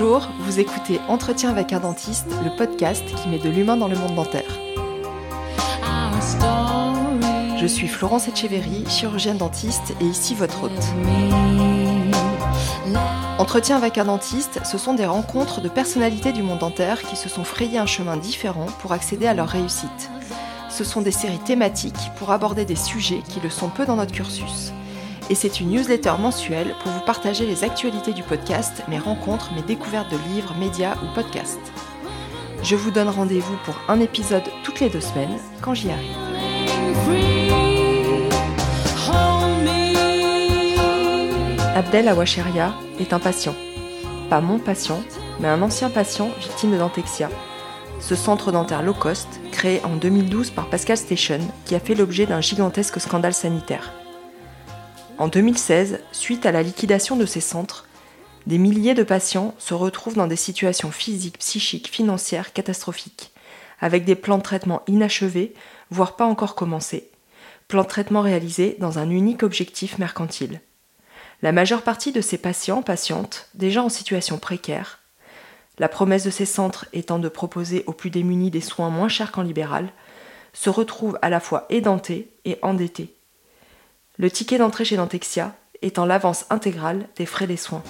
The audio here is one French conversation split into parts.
Bonjour, vous écoutez Entretien avec un dentiste, le podcast qui met de l'humain dans le monde dentaire. Je suis Florence Etcheverry, chirurgienne dentiste et ici votre hôte. Entretien avec un dentiste, ce sont des rencontres de personnalités du monde dentaire qui se sont frayées un chemin différent pour accéder à leur réussite. Ce sont des séries thématiques pour aborder des sujets qui le sont peu dans notre cursus et c'est une newsletter mensuelle pour vous partager les actualités du podcast, mes rencontres, mes découvertes de livres, médias ou podcasts. Je vous donne rendez-vous pour un épisode toutes les deux semaines quand j'y arrive. Abdel Awacheria est un patient. Pas mon patient, mais un ancien patient victime de dentexia. Ce centre dentaire low cost, créé en 2012 par Pascal Station, qui a fait l'objet d'un gigantesque scandale sanitaire. En 2016, suite à la liquidation de ces centres, des milliers de patients se retrouvent dans des situations physiques, psychiques, financières catastrophiques, avec des plans de traitement inachevés, voire pas encore commencés, plans de traitement réalisés dans un unique objectif mercantile. La majeure partie de ces patients, patientes, déjà en situation précaire, la promesse de ces centres étant de proposer aux plus démunis des soins moins chers qu'en libéral, se retrouvent à la fois édentés et endettés le ticket d'entrée chez Dentexia étant l'avance intégrale des frais des soins.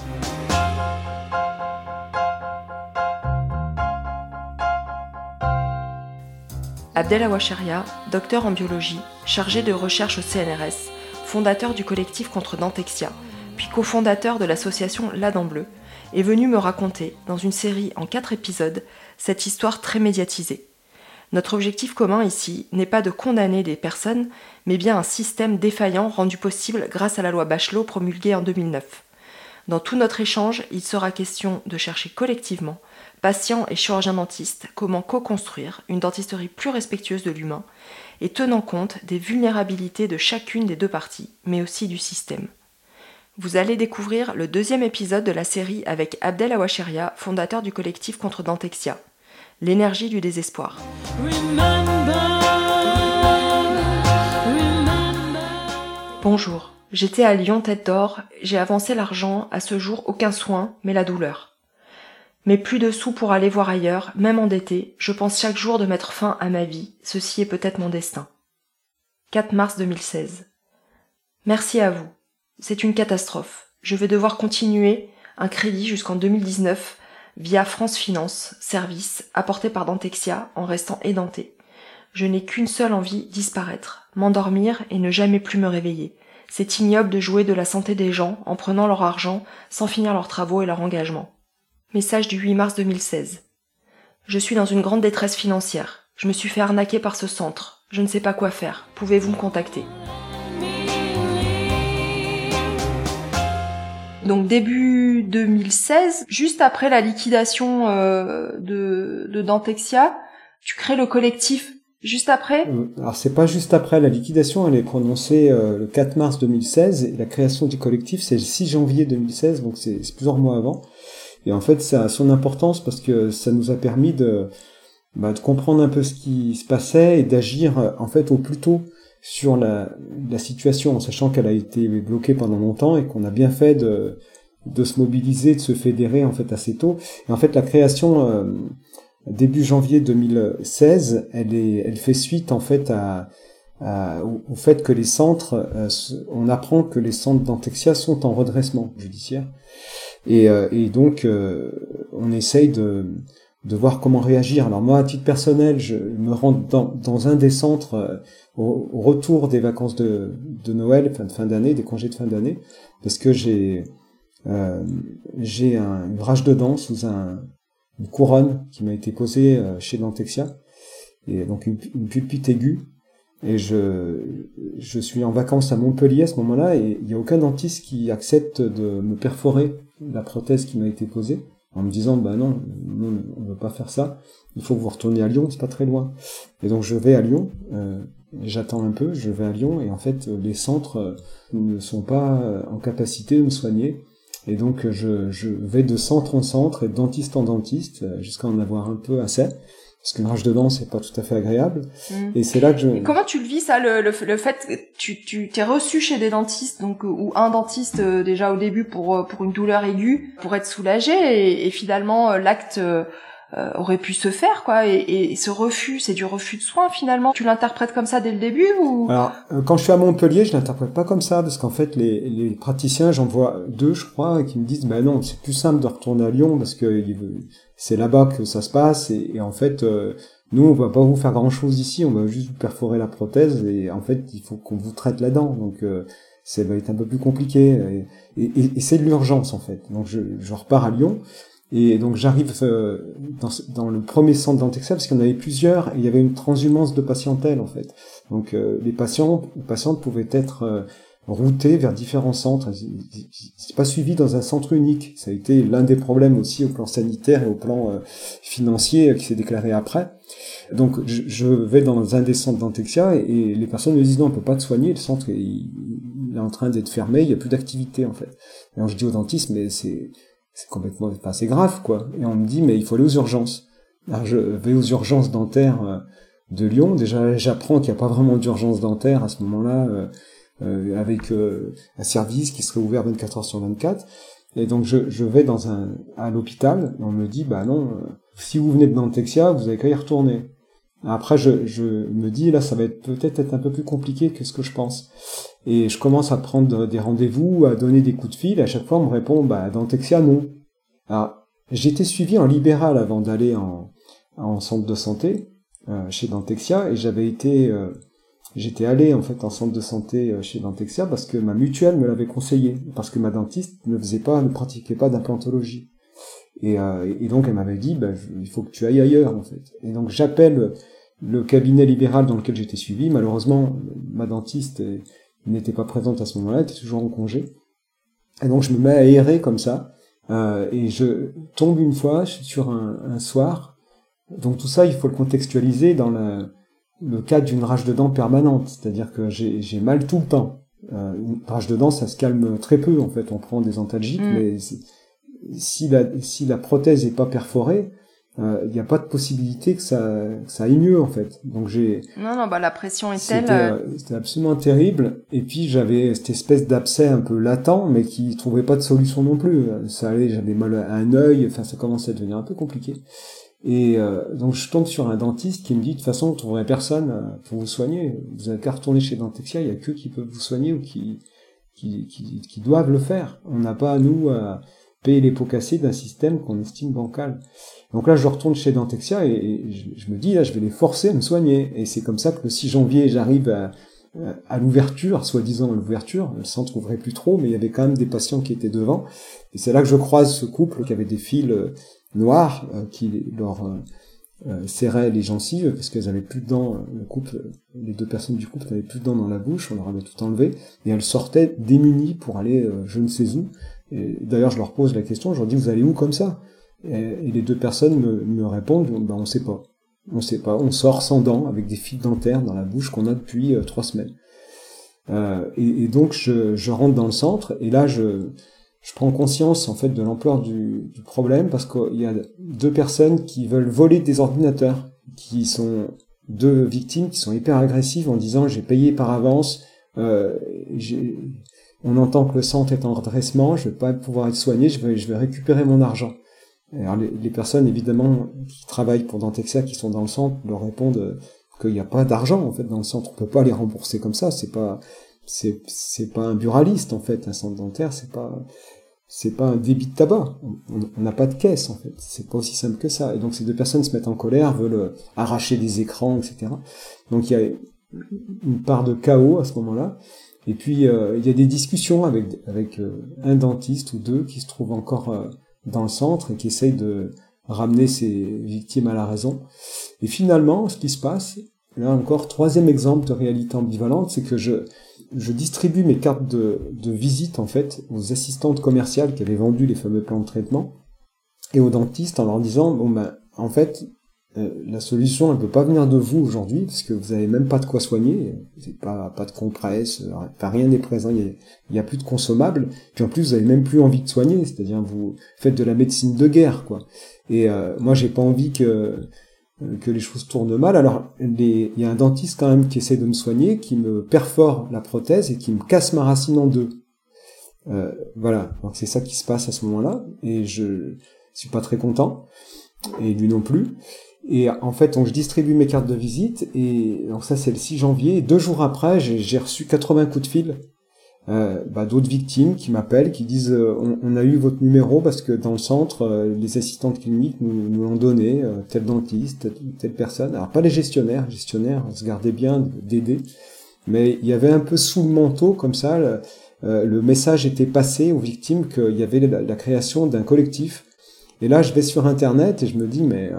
Abdel Awacharia, docteur en biologie, chargé de recherche au CNRS, fondateur du collectif contre Dentexia, puis cofondateur de l'association La Dent Bleue, est venu me raconter, dans une série en quatre épisodes, cette histoire très médiatisée. Notre objectif commun ici n'est pas de condamner des personnes, mais bien un système défaillant rendu possible grâce à la loi Bachelot promulguée en 2009. Dans tout notre échange, il sera question de chercher collectivement, patients et chirurgiens dentistes, comment co-construire une dentisterie plus respectueuse de l'humain et tenant compte des vulnérabilités de chacune des deux parties, mais aussi du système. Vous allez découvrir le deuxième épisode de la série avec Abdel Awacheria, fondateur du collectif contre Dentexia l'énergie du désespoir. Bonjour, j'étais à Lyon tête d'or, j'ai avancé l'argent, à ce jour aucun soin, mais la douleur. Mais plus de sous pour aller voir ailleurs, même endetté, je pense chaque jour de mettre fin à ma vie, ceci est peut-être mon destin. 4 mars 2016. Merci à vous. C'est une catastrophe. Je vais devoir continuer un crédit jusqu'en 2019 via France Finance, service apporté par Dentexia en restant édenté. Je n'ai qu'une seule envie, disparaître, m'endormir et ne jamais plus me réveiller. C'est ignoble de jouer de la santé des gens en prenant leur argent sans finir leurs travaux et leur engagement. Message du 8 mars 2016. Je suis dans une grande détresse financière. Je me suis fait arnaquer par ce centre. Je ne sais pas quoi faire. Pouvez-vous me contacter? Donc début 2016, juste après la liquidation euh, de, Dentexia, tu crées le collectif juste après? Euh, Alors c'est pas juste après la liquidation, elle est prononcée euh, le 4 mars 2016 et la création du collectif c'est le 6 janvier 2016, donc c'est plusieurs mois avant. Et en fait ça a son importance parce que ça nous a permis de, bah, de comprendre un peu ce qui se passait et d'agir en fait au plus tôt sur la, la situation, en sachant qu'elle a été bloquée pendant longtemps et qu'on a bien fait de, de se mobiliser, de se fédérer en fait assez tôt. Et en fait, la création euh, début janvier 2016, elle est, elle fait suite en fait à, au fait que les centres, euh, on apprend que les centres d'Antexia sont en redressement judiciaire, et, euh, et donc on essaye de de voir comment réagir. Alors moi, à titre personnel, je me rends dans, un des centres euh, au, retour des vacances de, de Noël, fin de fin d'année, des congés de fin d'année, parce que j'ai euh, j'ai un, une rage de dents sous un, une couronne qui m'a été posée euh, chez Dentexia, et donc une, une pulpite aiguë. Et je, je suis en vacances à Montpellier à ce moment-là, et il n'y a aucun dentiste qui accepte de me perforer la prothèse qui m'a été posée en me disant bah non, on ne veut pas faire ça, il faut que vous retourniez à Lyon, c'est pas très loin. Et donc je vais à Lyon, euh, j'attends un peu, je vais à Lyon et en fait les centres euh, ne sont pas euh, en capacité de me soigner. Et donc je, je vais de centre en centre et de dentiste en dentiste jusqu'à en avoir un peu assez. Parce qu'une rage de dents c'est pas tout à fait agréable. Mm. Et c'est là que je. Et comment tu le vis ça, le, le, le fait que tu tu t'es reçu chez des dentistes, donc ou un dentiste euh, déjà au début pour euh, pour une douleur aiguë, pour être soulagé, et, et finalement euh, l'acte euh, aurait pu se faire quoi et, ce refus c'est du refus de soins finalement. Tu l'interprètes comme ça dès le début ou? Alors euh, quand je suis à Montpellier je l'interprète pas comme ça parce qu'en fait les, praticiens j'en vois deux je crois qui me disent ben non c'est plus simple de retourner à Lyon parce que c'est là-bas que ça se passe et, en fait euh, nous on va pas vous faire grand chose ici on va juste vous perforer la prothèse et en fait il faut qu'on vous traite la dent donc ça va être un peu plus compliqué et c'est de l'urgence en fait. Donc je, je repars à Lyon et donc j'arrive euh, dans, dans, le premier centre d'Antexia parce qu'il y en avait plusieurs et il y avait une transhumance de patientèle en fait. Donc euh, les patients ou patientes pouvaient être euh, routés vers différents centres. C'est pas suivi dans un centre unique. Ça a été l'un des problèmes aussi au plan sanitaire et au plan financier qui s'est déclaré après. Donc je, vais dans un des centres d'Antexia et, les personnes me disent non on peut pas te soigner, le centre il, est en train d'être fermé, il y a plus d'activité en fait. Alors je dis au dentiste mais c'est c'est complètement pas assez grave quoi. Et on me dit mais il faut aller aux urgences. Alors je vais aux urgences dentaires euh, de Lyon. Déjà j'apprends qu'il n'y a pas vraiment d'urgence dentaire à ce moment-là euh, euh, avec un service qui serait ouvert 24 heures sur 24. Et donc je, je vais dans un à l'hôpital. On me dit bah non, si vous venez de Dantexia, vous avez qu'à y retourner. Après, je, je me dis, là, ça va être peut-être être un peu plus compliqué que ce que je pense. Et je commence à prendre des rendez-vous, à donner des coups de fil. À chaque fois, on me répond, bah, Dantexia, non. Alors, j'étais suivi en libéral avant d'aller en, en centre de santé, euh, chez Dantexia, et j'avais été, euh, j'étais allé, en fait, en centre de santé euh, chez Dantexia parce que ma mutuelle me l'avait conseillé, parce que ma dentiste ne faisait pas, ne pratiquait pas d'implantologie. Et, donc, elle m'avait dit, bah, il faut que tu ailles ailleurs, en fait. Et donc, j'appelle le cabinet libéral dans lequel j'étais suivi. Malheureusement, ma dentiste n'était pas présente à ce moment-là, était toujours en congé. Et donc je me mets à errer comme ça, euh, et je tombe une fois sur un, soir. Donc tout ça, il faut le contextualiser dans le, le cadre d'une rage de dents permanente, c'est-à-dire que j'ai mal tout le temps. Euh, une rage de dents, ça se calme très peu en fait. On prend des antalgiques, mm. mais si la, si la prothèse est pas perforée, il euh, n'y a pas de possibilité que ça, que ça aille mieux en fait. Donc j'ai. Non non bah la pression est telle. Euh, c'était absolument terrible. Et puis j'avais cette espèce d'abcès un peu latent, mais qui trouvait pas de solution non plus. Ça allait, j'avais mal à un œil. Enfin ça commençait à devenir un peu compliqué. Et euh, donc je tombe sur un dentiste qui me dit de toute façon vous trouverez personne pour vous soigner. Vous avez qu'à retourner chez Dentexia. Il y a que qui peuvent vous soigner ou qui qui, qui, qui doivent le faire. On n'a pas à nous à payer les pots cassés d'un système qu'on estime bancal. Donc là, je retourne chez Dentexia et, je, me dis, là, je vais les forcer à me soigner. Et c'est comme ça que le 6 janvier, j'arrive à, à l'ouverture, soi-disant à l'ouverture, le centre ouvrait plus trop, mais il y avait quand même des patients qui étaient devant. Et c'est là que je croise ce couple qui avait des fils euh, noirs euh, qui leur euh, serraient les gencives parce qu'elles avaient plus de dents. Le couple, les deux personnes du couple n'avaient plus de dents dans la bouche, on leur avait tout enlevé et elles sortaient démunies pour aller je ne sais où. D'ailleurs, je leur pose la question, je leur dis vous allez où comme ça? Et, les deux personnes me, répondent, ben on sait pas. On sait pas. On sort sans dents, avec des fils dentaires dans la bouche qu'on a depuis euh, trois semaines. Euh, et, donc je, je, rentre dans le centre et là je, je prends conscience en fait de l'ampleur du, du, problème parce qu'il y a deux personnes qui veulent voler des ordinateurs, qui sont deux victimes qui sont hyper agressives en disant j'ai payé par avance, euh, on entend que le centre est en redressement, je vais pas pouvoir être soigné, je vais, je vais récupérer mon argent. Alors les, personnes évidemment qui travaillent pour Dentexia, qui sont dans le centre, leur répondent qu'il n'y a pas d'argent en fait dans le centre. On peut pas les rembourser comme ça. C'est pas c'est c'est pas un buraliste en fait. Un centre dentaire, c'est pas c'est pas un débit de tabac. On n'a pas de caisse en fait. C'est pas aussi simple que ça. Et donc ces deux personnes se mettent en colère, veulent euh, arracher des écrans, etc. Donc il y a une part de chaos à ce moment-là. Et puis euh, il y a des discussions avec avec euh, un dentiste ou deux qui se trouvent encore dans le centre et qui essaye de ramener ses victimes à la raison. Et finalement, ce qui se passe, là encore, troisième exemple de réalité ambivalente, c'est que je, distribue mes cartes de, de visite, en fait, aux assistantes commerciales qui avaient vendu les fameux plans de traitement, et aux dentistes en leur disant, bon ben, en fait, euh, la solution, elle peut pas venir de vous aujourd'hui, parce que vous avez même pas de quoi soigner, pas, pas de compresse, enfin, rien n'est présent, il y, a, plus de consommables, puis en plus, vous avez même plus envie de soigner, c'est-à-dire, vous faites de la médecine de guerre, quoi. Et euh, moi, j'ai pas envie que que les choses tournent mal. Alors, il y a un dentiste quand même qui essaie de me soigner, qui me perfore la prothèse et qui me casse ma racine en deux. Euh, voilà, donc c'est ça qui se passe à ce moment-là, et je suis pas très content, et lui non plus. Et en fait, je distribue mes cartes de visite, et donc ça c'est le 6 janvier, deux jours après, j'ai reçu 80 coups de fil euh, bah, d'autres victimes qui m'appellent, qui disent euh, on, a eu votre numéro parce que dans le centre, euh, les assistantes cliniques nous, l'ont donné, tel dentiste, telle, personne. Alors pas les gestionnaires, les gestionnaires se gardaient bien d'aider, mais il y avait un peu sous le manteau comme ça, le, message était passé aux victimes qu'il y avait la création d'un collectif. Et là, je vais sur Internet et je me dis mais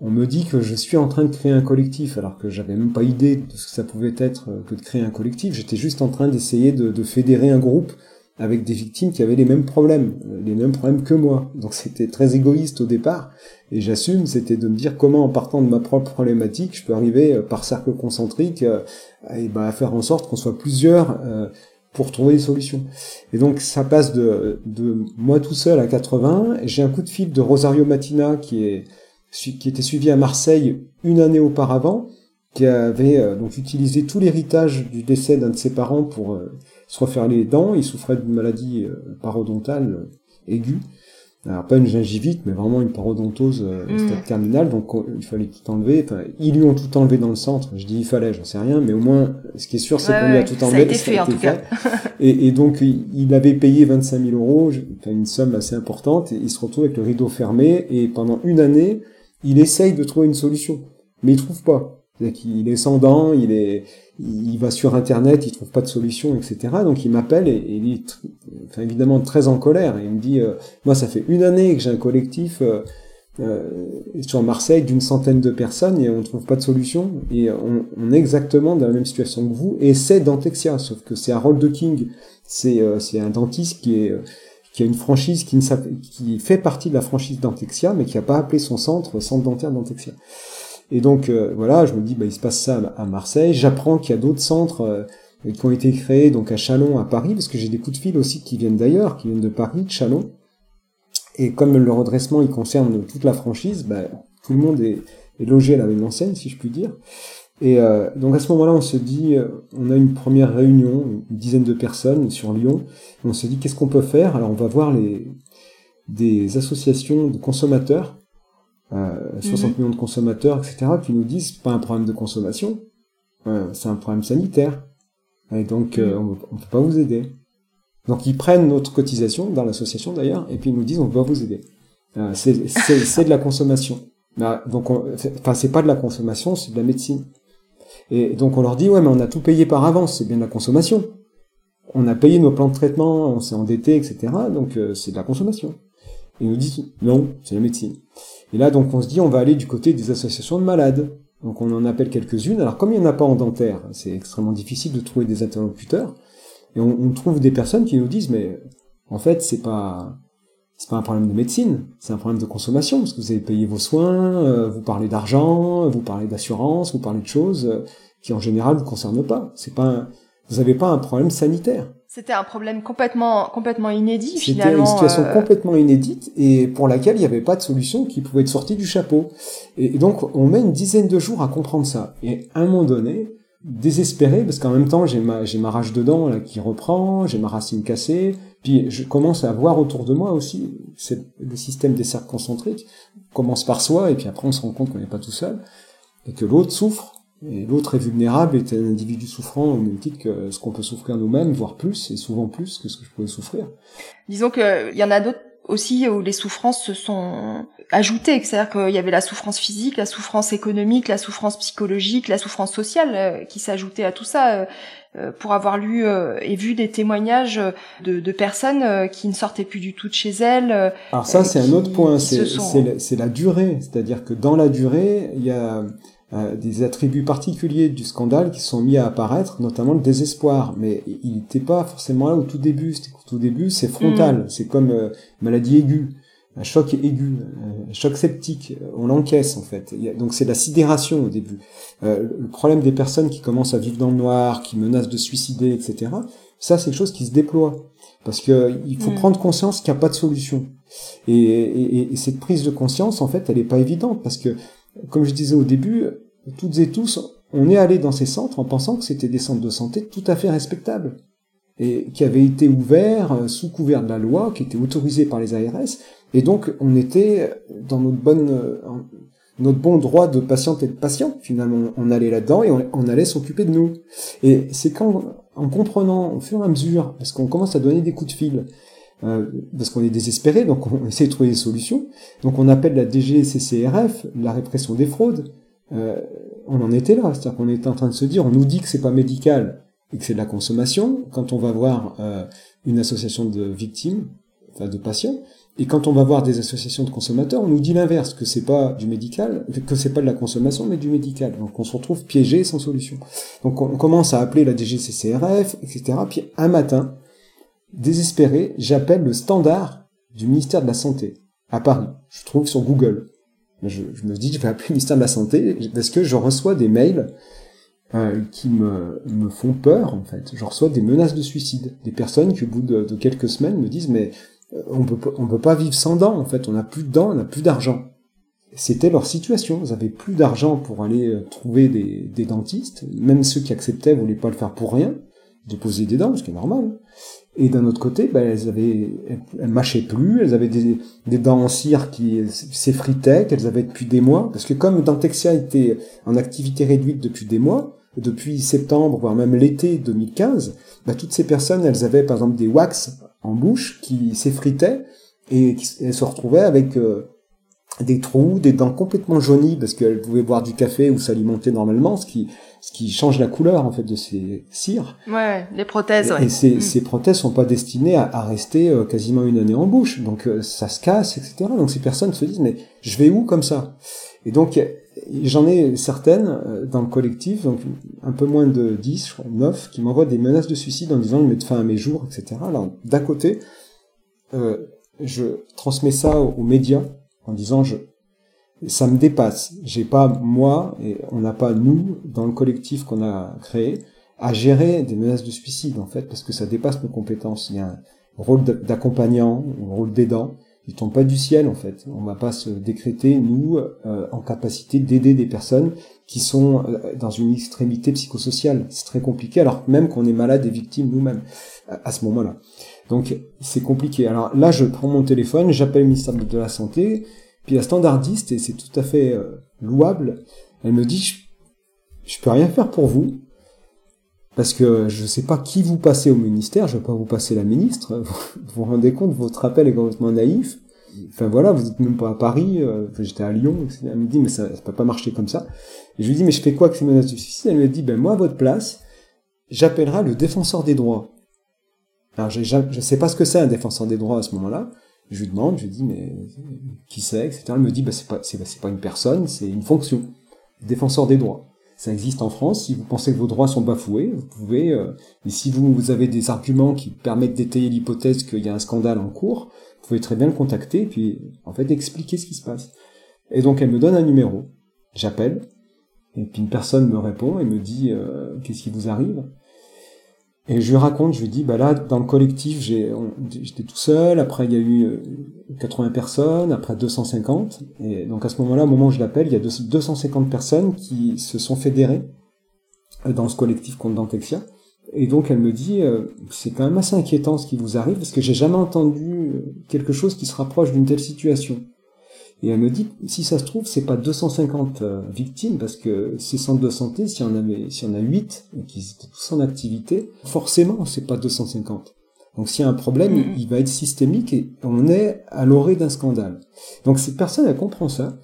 on me dit que je suis en train de créer un collectif, alors que j'avais même pas idée de ce que ça pouvait être euh, que de créer un collectif. J'étais juste en train d'essayer de, fédérer un groupe avec des victimes qui avaient les mêmes problèmes, euh, les mêmes problèmes que moi. Donc c'était très égoïste au départ, et j'assume, c'était de me dire comment, en partant de ma propre problématique, je peux arriver euh, par cercle concentrique et bah, à faire en sorte qu'on soit plusieurs pour trouver des solutions. Et donc ça passe de, de moi tout seul à 80. J'ai un coup de fil de Rosario Matina qui est qui était suivi à Marseille une année auparavant, qui avait euh, donc utilisé tout l'héritage du décès d'un de ses parents pour euh, se refaire les dents. Il souffrait d'une maladie euh, parodontale aiguë. Alors pas une gingivite, mais vraiment une parodontose mmh. stade terminal, donc il fallait tout enlever. Enfin, ils lui ont tout enlevé dans le centre. Je dis il fallait, j'en sais rien, mais au moins, ce qui est sûr, c'est qu'on lui a tout enlevé. Ça a été fait, en tout cas. et, et, donc, il, avait payé 25 000 euros, une somme assez importante, et il se retrouve avec le rideau fermé, et pendant une année, il essaye de trouver une solution, mais il trouve pas. Il est sans dents, il est, il va sur internet, il trouve pas de solution, etc. Donc il m'appelle et, il est, évidemment très en colère. il me dit, euh, moi ça fait une année que j'ai un collectif euh, euh, sur Marseille d'une centaine de personnes et on trouve pas de solution. Et on, est exactement dans la même situation que vous. Et c'est Dentexia, sauf que c'est Harold King. C'est un dentiste qui est qui a une franchise qui, ne qui fait partie de la franchise Dentexia, mais qui n'a pas appelé son centre Centre dentaire Dentexia. Et donc euh, voilà, je me dis, bah, il se passe ça à Marseille. J'apprends qu'il y a d'autres centres euh, qui ont été créés donc à Chalon, à Paris, parce que j'ai des coups de fil aussi qui viennent d'ailleurs, qui viennent de Paris, de Chalon. Et comme le redressement il concerne toute la franchise, bah, tout le monde est, est logé à la même enseigne, si je puis dire. Et euh, donc à ce moment-là, on se dit, euh, on a une première réunion, une dizaine de personnes sur Lyon, on se dit qu'est-ce qu'on peut faire? Alors on va voir les des associations de consommateurs, euh, 60 mhm. millions de consommateurs, etc., qui nous disent pas un problème de consommation, euh, c'est un problème sanitaire, et donc mhm. on ne peut pas vous aider. Donc ils prennent notre cotisation dans l'association d'ailleurs, et puis ils nous disent on va vous aider. c'est de la consommation. Bah, donc, enfin, c'est pas de la consommation, c'est de la médecine. Et donc on leur dit ouais mais on a tout payé par avance, c'est bien de la consommation. On a payé nos plans de traitement, on s'est endetté, etc. Donc euh, c'est de la consommation. Ils nous disent non, c'est la médecine. Et là donc on se dit on va aller du côté des associations de malades. Donc on en appelle quelques-unes. Alors comme il n'y en a pas en dentaire, c'est extrêmement difficile de trouver des interlocuteurs. Et on trouve des personnes qui nous disent mais en fait c'est pas c'est pas un problème de médecine, c'est un problème de consommation, parce que vous avez payé vos soins, euh, vous parlez d'argent, vous parlez d'assurance, vous parlez de choses euh, qui en général ne vous concernent pas. C'est pas vous n'avez pas un problème sanitaire. C'était un problème complètement complètement inédit finalement. C'était une situation euh, complètement inédite et pour laquelle il n'y avait pas de solution qui pouvait être sortie du chapeau. Et, et, donc on met une dizaine de jours à comprendre ça. Et à un moment donné, désespéré parce qu'en même temps j'ai ma j'ai ma rage dedans là qui reprend, j'ai ma racine cassée, puis je commence à voir autour de moi aussi, le système des cercles concentriques commence par soi, et puis après on se rend compte qu'on n'est pas tout seul, et que l'autre souffre, et l'autre est vulnérable, est un individu souffrant au même titre que ce qu'on peut souffrir nous-mêmes, voire plus, et souvent plus que ce que je pouvais souffrir. Disons qu'il y en a d'autres aussi où les souffrances se sont ajoutées, c'est-à-dire qu'il y avait la souffrance physique, la souffrance économique, la souffrance psychologique, la souffrance sociale euh, qui s'ajoutaient à tout ça. Euh, euh, pour avoir lu et vu des témoignages de, de, personnes qui ne sortaient plus du tout de chez elles. Alors ça, c'est un autre point, c'est la durée, c'est-à-dire que dans la durée, il y a euh, des attributs particuliers du scandale qui sont mis à apparaître, notamment le désespoir. Mais il n'était pas forcément là au tout début. Au tout début, c'est frontal. Mm. C'est comme euh, maladie aiguë, un choc aigu, un choc septique. On l'encaisse en fait. Donc c'est la sidération au début. Euh, le problème des personnes qui commencent à vivre dans le noir, qui menacent de suicider, etc. Ça, c'est quelque chose qui se déploie. Parce que il faut mm. prendre conscience qu'il n'y a pas de solution. Et, et, et, cette prise de conscience, en fait, elle n'est pas évidente parce que comme je disais au début, toutes et tous, on est allé dans ces centres en pensant que c'était des centres de santé tout à fait respectables et qui avaient été ouverts euh, sous couvert de la loi, qui étaient autorisés par les ARS, et donc on était dans notre bonne, euh, notre bon droit de patiente et de patient. Finalement, on allait là-dedans et on, allait s'occuper de nous. Et c'est quand, en comprenant au fur et à mesure, parce qu'on commence à donner des coups de fil, euh, parce qu'on est désespéré, donc on essaie de trouver des solutions. Donc on appelle la DGCCRF, la répression des fraudes. Euh, on en était là, c'est-à-dire qu'on était en train de se dire, on nous dit que c'est pas médical c'est de la consommation. Quand on va voir euh, une association de victimes, enfin de patients, et quand on va voir des associations de consommateurs, on nous dit l'inverse, que c'est pas du médical, que c'est pas de la consommation, mais du médical. Donc on se retrouve piégé sans solution. Donc on commence à appeler la DGCCRF, etc. Puis un matin, désespéré, j'appelle le standard du ministère de la Santé à Paris. Je trouve sur Google. Je me dis, je vais appeler le ministère de la Santé parce que je reçois des mails euh, qui me, me font peur en fait. Je reçois des menaces de suicide, des personnes qui au bout de, quelques semaines me disent mais euh, on peut on peut pas vivre sans dents en fait, on n'a plus de dents, on n'a plus d'argent. C'était leur situation, ils avaient plus d'argent pour aller euh, trouver des, des dentistes, même ceux qui acceptaient voulaient pas le faire pour rien, déposer des dents, ce qui est normal. Et d'un autre côté, ben, elles avaient, elles, mâchaient plus, elles avaient des, des dents en cire qui s'effritaient, qu'elles avaient depuis des mois, parce que comme Dentexia était en activité réduite depuis des mois, depuis septembre, voire même l'été 2015, ben, toutes ces personnes, elles avaient par exemple des wax en bouche qui s'effritaient et qui elles se retrouvaient avec euh, des trous, des dents complètement jaunies parce qu'elles pouvaient boire du café ou s'alimenter normalement, ce qui ce qui change la couleur en fait de ces cires. Ouais, les prothèses. Ouais. Et ces, mm. ces prothèses sont pas destinées à, à rester euh, quasiment une année en bouche, donc euh, ça se casse, etc. Donc ces personnes se disent mais je vais où comme ça? Et donc j'en ai certaines euh, dans le collectif, donc un peu moins de 10, je crois, 9, qui m'envoient des menaces de suicide en disant de mettre fin à mes jours, etc. Alors d'un côté, je transmets ça aux médias en disant je ça me dépasse. J'ai pas moi et on n'a pas nous dans le collectif qu'on a créé à gérer des menaces de suicide en fait parce que ça dépasse nos compétences. Il y a un rôle d'accompagnant, un rôle d'aidant. Il tombe pas du ciel en fait. On va pas se décréter nous euh, en capacité d'aider des personnes qui sont euh, dans une extrémité psychosociale. C'est très compliqué alors même qu'on est malade et victime nous-mêmes à, ce moment-là. Donc c'est compliqué. Alors là je prends mon téléphone, j'appelle le ministère de la santé puis la standardiste, et c'est tout à fait euh, louable, elle me dit, je, je peux rien faire pour vous, parce que je sais pas qui vous passez au ministère, je vais pas vous passer la ministre, vous vous rendez compte, votre appel est complètement naïf, enfin voilà, vous êtes même pas à Paris, euh, j'étais à Lyon, elle me dit, mais ça, ça peut pas marcher comme ça. Et je lui dis, mais je fais quoi avec ces menaces de suicide? Elle me dit, ben moi, à votre place, j'appellerai le défenseur des droits. Alors je, je sais pas ce que c'est un défenseur des droits à ce moment-là, je lui demande, je lui dis, mais qui c'est, etc. Elle me dit, bah, c'est pas, c'est, pas une personne, c'est une fonction. Défenseur des droits. Ça existe en France. Si vous pensez que vos droits sont bafoués, vous pouvez, euh, et si vous, avez des arguments qui permettent d'étayer l'hypothèse qu'il y a un scandale en cours, vous pouvez très bien le contacter et puis, en fait, expliquer ce qui se passe. Et donc, elle me donne un numéro. J'appelle. Et puis une personne me répond et me dit, euh, qu'est-ce qui vous arrive? Et je lui raconte, je lui dis, bah là, dans le collectif, j'étais tout seul, après il y a eu 80 euh, personnes, après 250, et donc à ce moment-là, au moment où je l'appelle, il y a 250 personnes qui se sont fédérées euh, dans ce collectif contre Dantexia. Et donc elle me dit, euh, c'est quand même assez inquiétant ce qui vous arrive, parce que j'ai jamais entendu quelque chose qui se rapproche d'une telle situation. Et elle me dit, si ça se trouve, c'est pas 250 euh, victimes, parce que ces centres de santé, s'il y en avait, a 8, et qu'ils étaient tous en activité, forcément, c'est pas 250. Donc s'il y a un problème, mm-hmm. il va être systémique et on est à l'orée d'un scandale. Donc cette personne, elle comprend ça.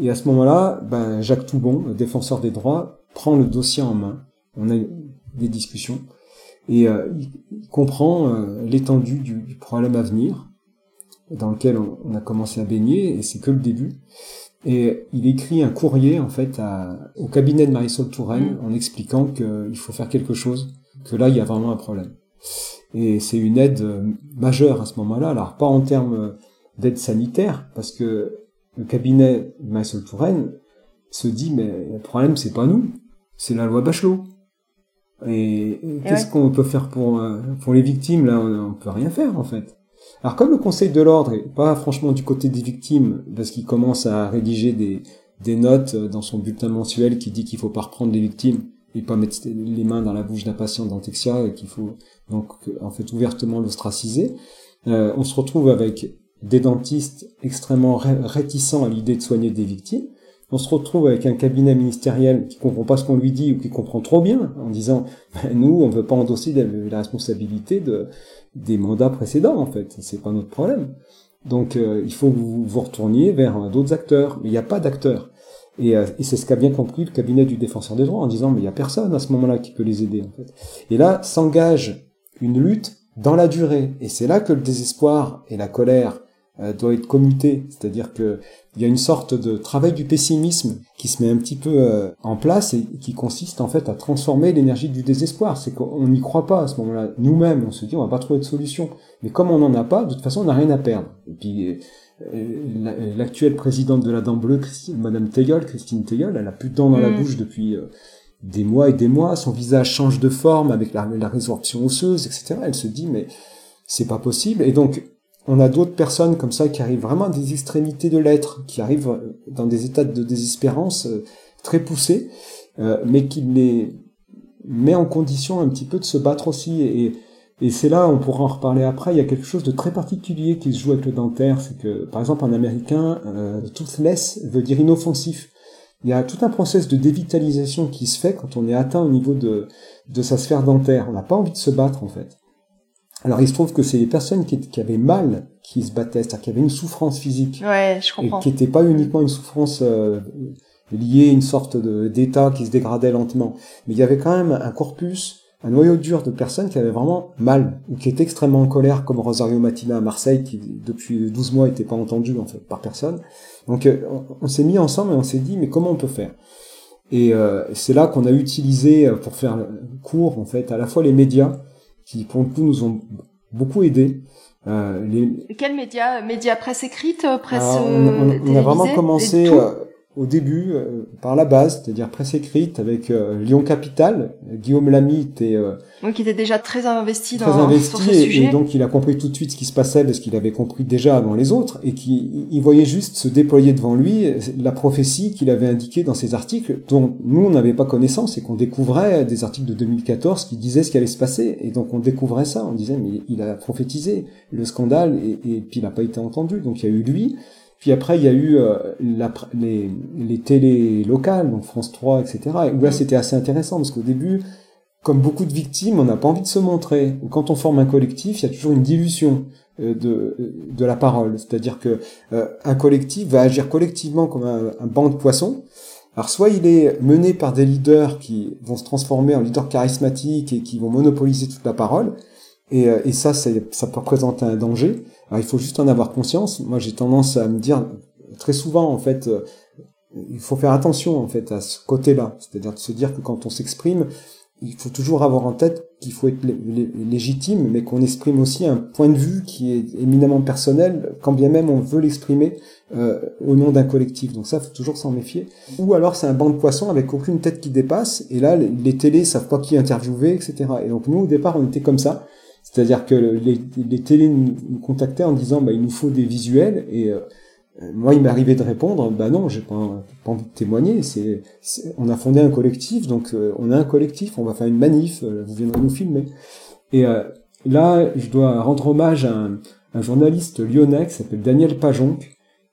Et à ce moment-là, ben, Jacques Toubon, le défenseur des droits, prend le dossier en main. On a des discussions. Et euh, il comprend euh, l'étendue du, du, problème à venir dans lequel on, a commencé à baigner, et c'est que le début. Et il écrit un courrier en fait à, au cabinet de Marisol Touraine mm. en expliquant qu'il faut faire quelque chose, que là il y a vraiment un problème. Et c'est une aide majeure à ce moment-là, alors pas en termes d'aide sanitaire, parce que le cabinet de Marisol Touraine se dit mais le problème c'est pas nous, c'est la loi Bachelot. Et, qu'est-ce qu'on peut faire pour, euh, pour les victimes? Là on, on peut rien faire en fait. Alors comme le Conseil de l'ordre est pas franchement du côté des victimes, parce qu'il commence à rédiger des, des notes dans son bulletin mensuel qui dit qu'il faut pas reprendre les victimes et pas mettre les mains dans la bouche d'un patient d'Antexia et qu'il faut donc en fait ouvertement l'ostraciser. Euh, on se retrouve avec des dentistes extrêmement réticents à l'idée de soigner des victimes. On se retrouve avec un cabinet ministériel qui comprend pas ce qu'on lui dit ou qui comprend trop bien en disant ben, nous on veut pas endosser la, responsabilité de des mandats précédents en fait c'est pas notre problème donc euh, il faut que vous vous retourniez vers d'autres acteurs mais il n'y a pas d'acteurs et, euh, et c'est ce qu'a bien compris le cabinet du défenseur des droits en disant mais il y a personne à ce moment-là qui peut les aider en fait. Et là s'engage une lutte dans la durée. Et c'est là que le désespoir et la colère euh, doivent être commutés. C'est-à-dire que il y a une sorte de travail du pessimisme qui se met un petit peu euh, en place et qui consiste en fait à transformer l'énergie du désespoir. C'est qu'on n'y croit pas à ce moment-là. Nous-mêmes, on se dit on va pas trouver de solution. Mais comme on n'en a pas, de toute façon, on n'a rien à perdre. Et puis euh, l'actuelle présidente de la Dent Bleue, Madame Tegel, Christine Tegel, elle a plus de dents dans la mm. bouche depuis euh, des mois et des mois. Son visage change de forme avec la, résorption osseuse, etc. Elle se dit mais c'est pas possible. Et donc on a d'autres personnes comme ça qui arrivent vraiment à des extrémités de l'être, qui arrivent euh, dans des états de désespérance très poussés, mais qui les met en condition un petit peu de se battre aussi et c'est là, on pourra en reparler après, il y a quelque chose de très particulier qui se joue avec le dentaire, c'est que, par exemple, en américain, euh, toothless veut dire inoffensif. Il y a tout un process de dévitalisation qui se fait quand on est atteint au niveau de sa sphère dentaire. On n'a pas envie de se battre, en fait. Alors, il se trouve que c'est les personnes qui, qui avaient mal qui se battaient, c'est-à-dire qui avaient une souffrance physique. Ouais, je comprends. Et qui n'était pas uniquement une souffrance euh, liée à une sorte d'état qui se dégradait lentement. Mais il y avait quand même un corpus un noyau dur de personnes qui avaient vraiment mal ou qui étaient extrêmement en colère, comme Rosario Matina à Marseille, qui depuis 12 mois n'était pas entendu en fait par personne. Donc euh, on, s'est mis ensemble et on s'est dit mais comment on peut faire? Et euh, c'est là qu'on a utilisé euh, pour faire court en fait à la fois les médias qui pour le coup nous ont beaucoup aidés. Euh, les... Quels médias Médias presse écrite, presse on, on, a vraiment commencé au début euh, par la base, c'est-à-dire presse écrite avec euh, Lyon Capital. Guillaume Lamy était euh, donc il était déjà très investi très dans investi sur ce et, sujet. et donc il a compris tout de suite ce qui se passait parce qu'il avait compris déjà avant les autres et qui il voyait juste se déployer devant lui la prophétie qu'il avait indiquée dans ses articles dont nous on n'avait pas connaissance et qu'on découvrait des articles de 2014 qui disaient ce qui allait se passer. Et donc on découvrait ça. On disait mais il a prophétisé. Le scandale et, et puis il n'a pas été entendu. Donc il y a eu lui puis après, il y a eu euh, la, les, les télés locales, donc France 3, etc. Et où là, c'était assez intéressant parce qu'au début, comme beaucoup de victimes, on n'a pas envie de se montrer. Quand on forme un collectif, il y a toujours une dilution euh, de, de la parole. C'est-à-dire que euh, un collectif va agir collectivement comme un, un banc de poissons. Alors soit il est mené par des leaders qui vont se transformer en leaders charismatiques et qui vont monopoliser toute la parole, et, et ça, ça peut représenter un danger. Alors, il faut juste en avoir conscience. Moi, j'ai tendance à me dire très souvent, en fait, euh, il faut faire attention, en fait, à ce côté-là. C'est-à-dire de se dire que quand on s'exprime, il faut toujours avoir en tête qu'il faut être légitime, mais qu'on exprime aussi un point de vue qui est éminemment personnel, quand bien même on veut l'exprimer euh, au nom d'un collectif. Donc ça, faut toujours s'en méfier. Ou alors c'est un banc de poissons avec aucune tête qui dépasse, et là, les, les télés savent pas qui interviewer, etc. Et donc nous, au départ, on était comme ça. C'est-à-dire que les, les télés nous, contactaient en disant bah, il nous faut des visuels et euh, moi il arrivé de répondre bah non j'ai pas, pas envie de témoigner c'est on a fondé un collectif donc euh, on a un collectif on va faire une manif euh, vous viendrez nous filmer. Et là je dois rendre hommage à un, un journaliste lyonnais qui s'appelle Daniel Pajonc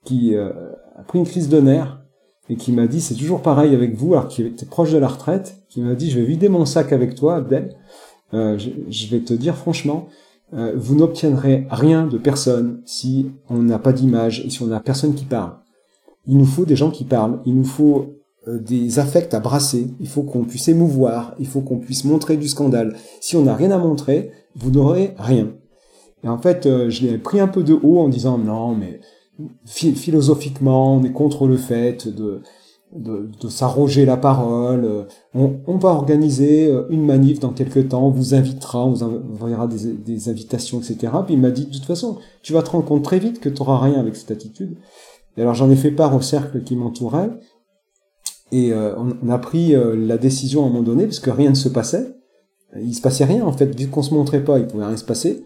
qui a pris une crise de nerfs et qui m'a dit c'est toujours pareil avec vous alors qu'il était proche de la retraite qui m'a dit je vais vider mon sac avec toi Abdel euh, je, vais te dire franchement, euh, vous n'obtiendrez rien de personne si on n'a pas d'image et si on n'a personne qui parle. Il nous faut des gens qui parlent, il nous faut euh, des affects à brasser, il faut qu'on puisse émouvoir, il faut qu'on puisse montrer du scandale. Si on n'a rien à montrer, vous n'aurez rien. Et en fait, je l'ai pris un peu de haut en disant non, mais philosophiquement, on est contre le fait de de, de s'arroger la parole. Euh, on, on, va organiser euh, une manif dans quelques temps, on vous invitera, on vous enverra des, des invitations, etc. Puis il m'a dit, de toute façon, tu vas te rendre compte très vite que tu n'auras rien avec cette attitude. Et alors j'en ai fait part au cercle qui m'entourait, et euh, on, a pris la décision à un moment donné, parce que rien ne se passait. Il se passait rien, en fait, vu qu'on se montrait pas, il pouvait rien se passer,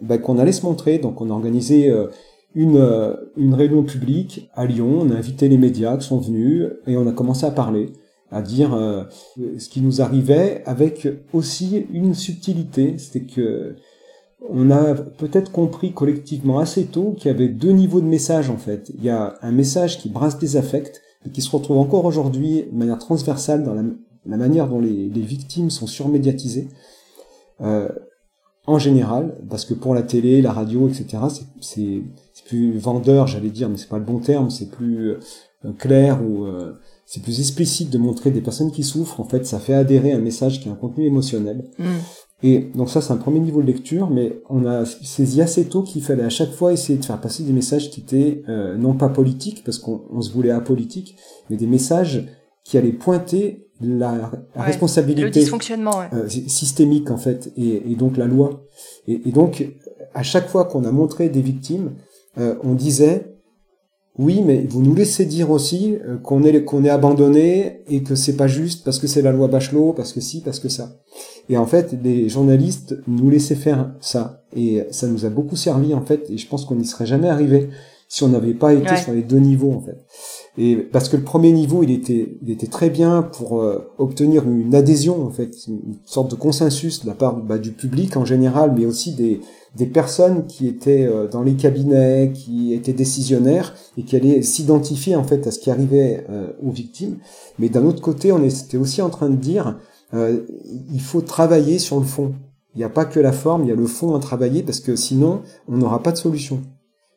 ben, qu'on allait se montrer. Donc on a organisé euh, une réunion publique à Lyon. On a invité les médias qui sont venus et on a commencé à parler, à dire euh, ce qui nous arrivait avec aussi une subtilité. C'était que on a peut-être compris collectivement assez tôt qu'il y avait deux niveaux de message en fait. Il y a un message qui brasse des affects et qui se retrouve encore aujourd'hui de manière transversale dans la, manière dont les, les, victimes sont surmédiatisées. Euh, en général, parce que pour la télé, la radio, etc., c'est plus vendeur, j'allais dire, mais c'est pas le bon terme, c'est plus euh, clair ou euh, c'est plus explicite de montrer des personnes qui souffrent. En fait, ça fait adhérer un message qui a un contenu émotionnel. Mm. Et donc ça, c'est un premier niveau de lecture, mais on a saisi assez tôt qu'il fallait à chaque fois essayer de faire passer des messages qui étaient euh, non pas politiques, parce qu'on se voulait apolitique, mais des messages qui allaient pointer la, responsabilité le dysfonctionnement euh, systémique en fait et, et, donc la loi et, et donc à chaque fois qu'on a montré des victimes euh, on disait oui mais vous nous laissez dire aussi euh, qu'on est qu'on est abandonné et que c'est pas juste parce que c'est la loi Bachelot parce que si parce que ça. Et en fait les journalistes nous laissaient faire ça. Et ça nous a beaucoup servi en fait et je pense qu'on n'y serait jamais arrivé si on n'avait pas été sur les deux niveaux en fait. Et parce que le premier niveau, il était, il était très bien pour euh, obtenir une adhésion, en fait, une sorte de consensus de la part bah, du public en général, mais aussi des, des personnes qui étaient euh, dans les cabinets, qui étaient décisionnaires et qui allaient s'identifier en fait à ce qui arrivait euh, aux victimes. Mais d'un autre côté, on était aussi en train de dire, il faut travailler sur le fond. Il n'y a pas que la forme, il y a le fond à travailler parce que sinon, on n'aura pas de solution.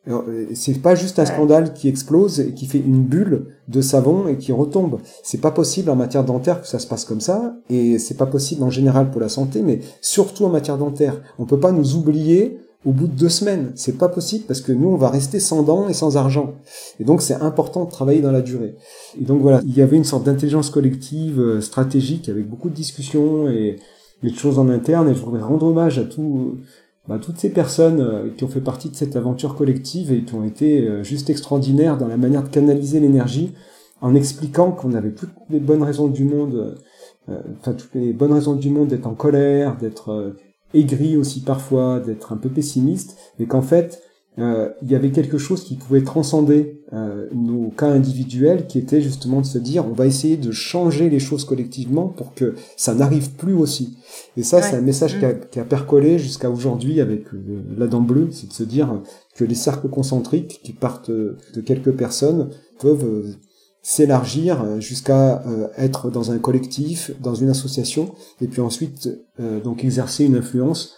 Euh, c'est pas juste un scandale qui explose et qui fait une bulle de savon et qui retombe. C'est pas possible en matière dentaire que ça se passe comme ça, et c'est pas possible en général pour la santé, mais surtout en matière dentaire. On peut pas nous oublier au bout de deux semaines. C'est pas possible parce que nous, on va rester sans dents et sans argent. Et donc, c'est important de travailler dans la durée. Et donc voilà, il y avait une sorte d'intelligence collective euh, stratégique avec beaucoup de discussions et des choses en interne. Et je voudrais rendre hommage à tout bah, toutes ces personnes euh, qui ont fait partie de cette aventure collective et qui ont été euh, juste extraordinaires dans la manière de canaliser l'énergie en expliquant qu'on avait toutes les bonnes raisons du monde, euh, enfin toutes les bonnes raisons du monde d'être en colère, d'être aigri aussi parfois, d'être un peu pessimiste, mais qu'en fait euh, il y avait quelque chose qui pouvait transcender euh, nos cas individuels, qui était justement de se dire on va essayer de changer les choses collectivement pour que ça n'arrive plus aussi. Et ça, c'est un message qui, a, mm. qui, a, percolé jusqu'à aujourd'hui avec euh, la dent bleue, c'est de se dire que les cercles concentriques qui partent de quelques personnes peuvent euh, s'élargir jusqu'à être dans un collectif, dans une association, et puis ensuite donc exercer une influence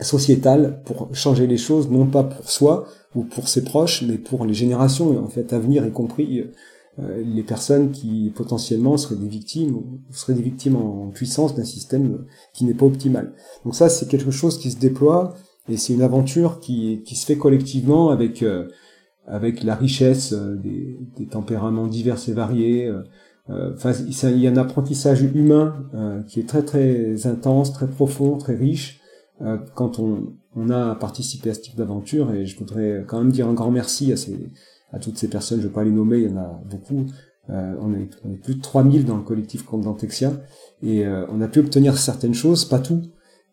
sociétale pour changer les choses, non pas pour soi ou pour ses proches, mais pour les générations en fait à venir, y compris euh, les personnes qui potentiellement seraient des victimes ou seraient des victimes en puissance d'un système qui n'est pas optimal. Donc ça, c'est quelque chose qui se déploie et c'est une aventure qui, qui se fait collectivement avec euh, avec la richesse euh, des, des, tempéraments divers et variés. Enfin, il y a un apprentissage humain qui est très très intense, très profond, très riche euh, quand on, on, a participé à ce type d'aventure et je voudrais quand même dire un grand merci à, ces, à toutes ces personnes, je ne vais pas les nommer, il y en a beaucoup, euh, on, est, on, est, plus de 3000 dans le collectif Compte Dantexia et euh, on a pu obtenir certaines choses, pas tout,